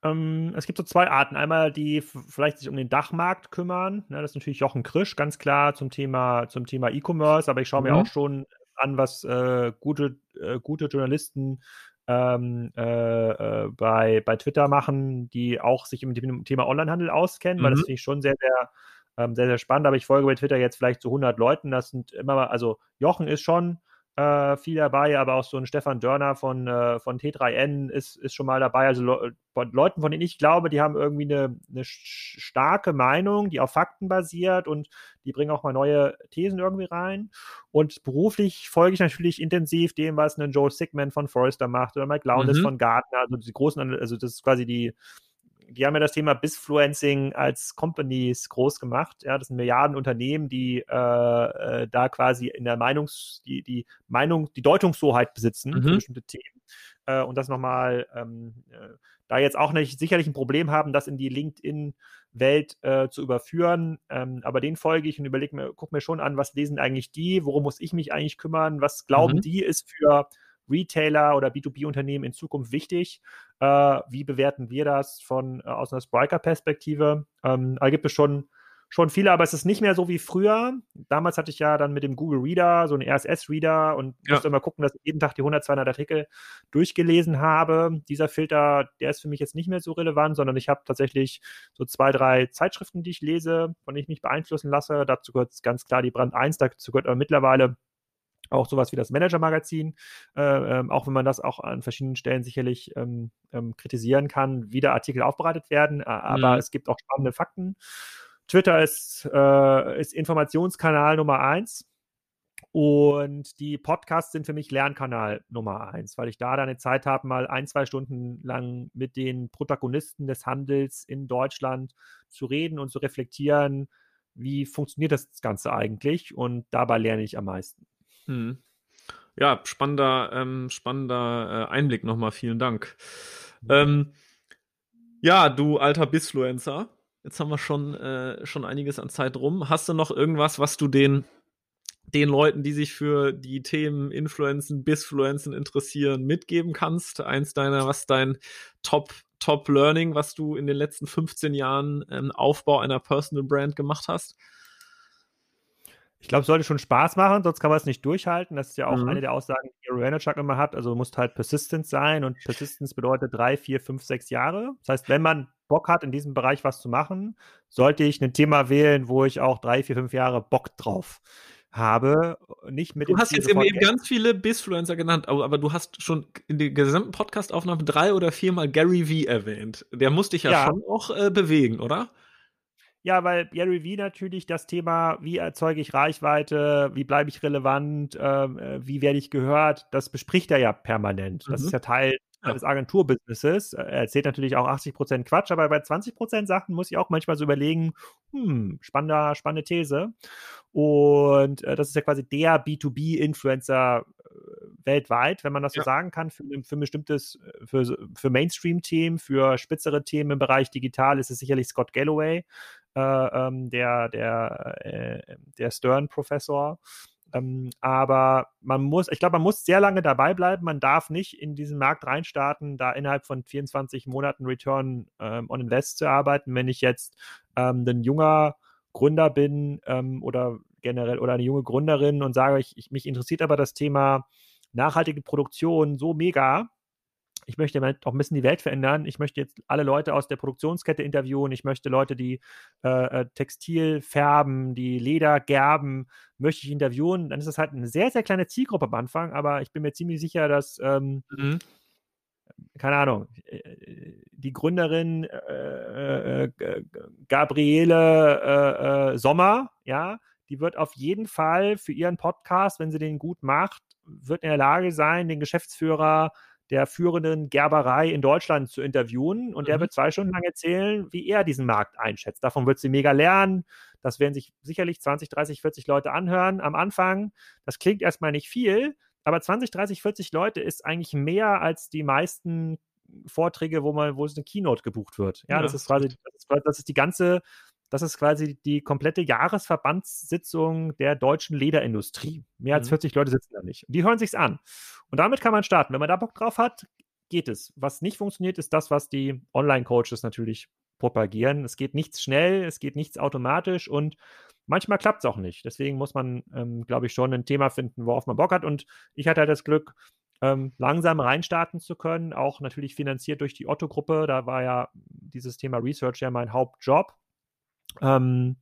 Ähm, es gibt so zwei Arten. Einmal, die vielleicht sich um den Dachmarkt kümmern. Ne, das ist natürlich Jochen Krisch, ganz klar zum Thema zum Thema E-Commerce, aber ich schaue mir mhm. auch schon an, was äh, gute, äh, gute Journalisten ähm, äh, äh, bei, bei Twitter machen, die auch sich mit dem Thema Onlinehandel auskennen, mhm. weil das mhm. finde ich schon sehr, sehr, ähm, sehr, sehr spannend. Aber ich folge bei Twitter jetzt vielleicht zu 100 Leuten. Das sind immer mal, also Jochen ist schon äh, viel dabei, aber auch so ein Stefan Dörner von, äh, von T3N ist, ist schon mal dabei. Also Le Leuten, von denen ich glaube, die haben irgendwie eine, eine starke Meinung, die auf Fakten basiert und die bringen auch mal neue Thesen irgendwie rein. Und beruflich folge ich natürlich intensiv dem, was ein Joel Sigman von Forrester macht oder Mike Lowndes mhm. von Gartner, also die großen, also das ist quasi die die haben ja das Thema Bisfluencing als Companies groß gemacht. Ja, das sind Milliardenunternehmen, die äh, äh, da quasi in der Meinungs, die, die Meinung, die Deutungshoheit besitzen mhm. für bestimmte Themen. Äh, und das nochmal, ähm, äh, da jetzt auch nicht sicherlich ein Problem haben, das in die LinkedIn-Welt äh, zu überführen. Ähm, aber den folge ich und überlege mir, guck mir schon an, was lesen eigentlich die, worum muss ich mich eigentlich kümmern, was glauben mhm. die ist für Retailer oder B2B-Unternehmen in Zukunft wichtig? Äh, wie bewerten wir das von äh, aus einer Spriker-Perspektive? Ähm, da gibt es schon schon viele, aber es ist nicht mehr so wie früher. Damals hatte ich ja dann mit dem Google Reader so einen RSS-Reader und ja. musste immer gucken, dass ich jeden Tag die 100, 200 Artikel durchgelesen habe. Dieser Filter, der ist für mich jetzt nicht mehr so relevant, sondern ich habe tatsächlich so zwei, drei Zeitschriften, die ich lese, von denen ich mich beeinflussen lasse. Dazu gehört ganz klar die Brand 1, dazu gehört aber mittlerweile auch sowas wie das Manager-Magazin, äh, ähm, auch wenn man das auch an verschiedenen Stellen sicherlich ähm, ähm, kritisieren kann, wie der Artikel aufbereitet werden, aber mhm. es gibt auch spannende Fakten. Twitter ist, äh, ist Informationskanal Nummer eins. Und die Podcasts sind für mich Lernkanal Nummer eins, weil ich da dann eine Zeit habe, mal ein, zwei Stunden lang mit den Protagonisten des Handels in Deutschland zu reden und zu reflektieren, wie funktioniert das Ganze eigentlich? Und dabei lerne ich am meisten. Hm. Ja, spannender, ähm, spannender äh, Einblick nochmal. Vielen Dank. Mhm. Ähm, ja, du alter Bisfluencer. Jetzt haben wir schon, äh, schon einiges an Zeit rum. Hast du noch irgendwas, was du den, den Leuten, die sich für die Themen Influenzen, Bisfluenzen interessieren, mitgeben kannst? Eins deiner, was dein Top, Top Learning, was du in den letzten 15 Jahren ähm, Aufbau einer Personal Brand gemacht hast? Ich glaube, es sollte schon Spaß machen, sonst kann man es nicht durchhalten. Das ist ja auch mhm. eine der Aussagen, die Gary Vaynerchuk immer hat. Also muss halt persistent sein und Persistence bedeutet drei, vier, fünf, sechs Jahre. Das heißt, wenn man Bock hat, in diesem Bereich was zu machen, sollte ich ein Thema wählen, wo ich auch drei, vier, fünf Jahre Bock drauf habe. Nicht mit du hast jetzt eben ganz viele Bisfluencer genannt, aber, du hast schon in der gesamten Podcast-Aufnahme drei oder viermal Gary V erwähnt. Der musste dich ja, ja. schon auch äh, bewegen, oder? Ja, weil Gary Vee natürlich das Thema, wie erzeuge ich Reichweite, wie bleibe ich relevant, ähm, äh, wie werde ich gehört, das bespricht er ja permanent. Das mhm. ist ja Teil ja. des Agenturbusinesses. Er erzählt natürlich auch 80 Prozent Quatsch, aber bei 20 Prozent Sachen muss ich auch manchmal so überlegen, hm, spannender, spannende These. Und äh, das ist ja quasi der B2B-Influencer äh, weltweit, wenn man das ja. so sagen kann, für, für ein bestimmtes, äh, für, für Mainstream-Themen, für spitzere Themen im Bereich digital ist es sicherlich Scott Galloway äh, ähm, der, der, äh, der Stern-Professor. Ähm, aber man muss, ich glaube, man muss sehr lange dabei bleiben. Man darf nicht in diesen Markt reinstarten, da innerhalb von 24 Monaten Return ähm, on Invest zu arbeiten. Wenn ich jetzt ähm, ein junger Gründer bin ähm, oder generell oder eine junge Gründerin und sage, ich, ich, mich interessiert aber das Thema nachhaltige Produktion so mega, ich möchte auch ein bisschen die Welt verändern. Ich möchte jetzt alle Leute aus der Produktionskette interviewen. Ich möchte Leute, die äh, äh, Textil färben, die Leder gerben, möchte ich interviewen. Dann ist das halt eine sehr, sehr kleine Zielgruppe am Anfang, aber ich bin mir ziemlich sicher, dass, ähm, mhm. keine Ahnung, äh, die Gründerin äh, äh, äh Gabriele Sommer, ja, die wird auf jeden Fall für ihren Podcast, wenn sie den gut macht, wird in der Lage sein, den Geschäftsführer der führenden Gerberei in Deutschland zu interviewen und mhm. der wird zwei Stunden lang erzählen, wie er diesen Markt einschätzt. Davon wird sie mega lernen. Das werden sich sicherlich 20, 30, 40 Leute anhören am Anfang. Das klingt erstmal nicht viel, aber 20, 30, 40 Leute ist eigentlich mehr als die meisten Vorträge, wo man, wo es eine Keynote gebucht wird. Ja, ja. das ist quasi, das ist, das ist die ganze das ist quasi die komplette Jahresverbandssitzung der deutschen Lederindustrie. Mehr als 40 mhm. Leute sitzen da nicht. Die hören sich's an. Und damit kann man starten. Wenn man da Bock drauf hat, geht es. Was nicht funktioniert, ist das, was die Online-Coaches natürlich propagieren. Es geht nichts schnell, es geht nichts automatisch und manchmal klappt es auch nicht. Deswegen muss man, ähm, glaube ich, schon ein Thema finden, worauf man Bock hat. Und ich hatte halt das Glück, ähm, langsam reinstarten zu können, auch natürlich finanziert durch die Otto-Gruppe. Da war ja dieses Thema Research ja mein Hauptjob. Ähm,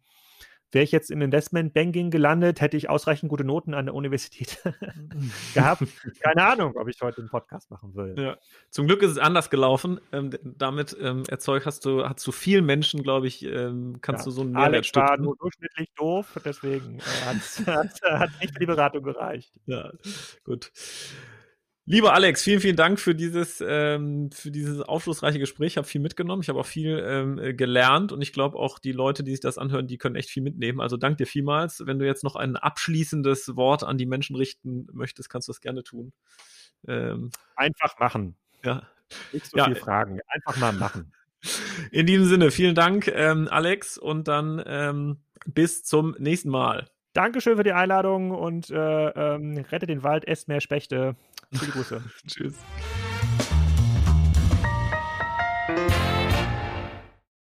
Wäre ich jetzt im Investmentbanking gelandet, hätte ich ausreichend gute Noten an der Universität gehabt. Keine Ahnung, ob ich heute einen Podcast machen will. Ja. Zum Glück ist es anders gelaufen. Ähm, damit ähm, erzeugt hast du, hast du vielen Menschen, glaube ich, ähm, kannst ja. du so einen Mehrwert Alex stiften. war nur durchschnittlich doof, deswegen äh, hat es nicht für die Beratung gereicht. Ja, gut. Lieber Alex, vielen, vielen Dank für dieses, ähm, für dieses aufschlussreiche Gespräch. Ich habe viel mitgenommen. Ich habe auch viel ähm, äh, gelernt und ich glaube auch die Leute, die sich das anhören, die können echt viel mitnehmen. Also danke dir vielmals. Wenn du jetzt noch ein abschließendes Wort an die Menschen richten möchtest, kannst du das gerne tun. Ähm, Einfach machen. Ja. Nicht so ja. viel Fragen. Einfach mal machen. In diesem Sinne, vielen Dank, ähm, Alex, und dann ähm, bis zum nächsten Mal. Dankeschön für die Einladung und äh, ähm, rette den Wald, esst mehr Spechte. Viele Grüße. Tschüss.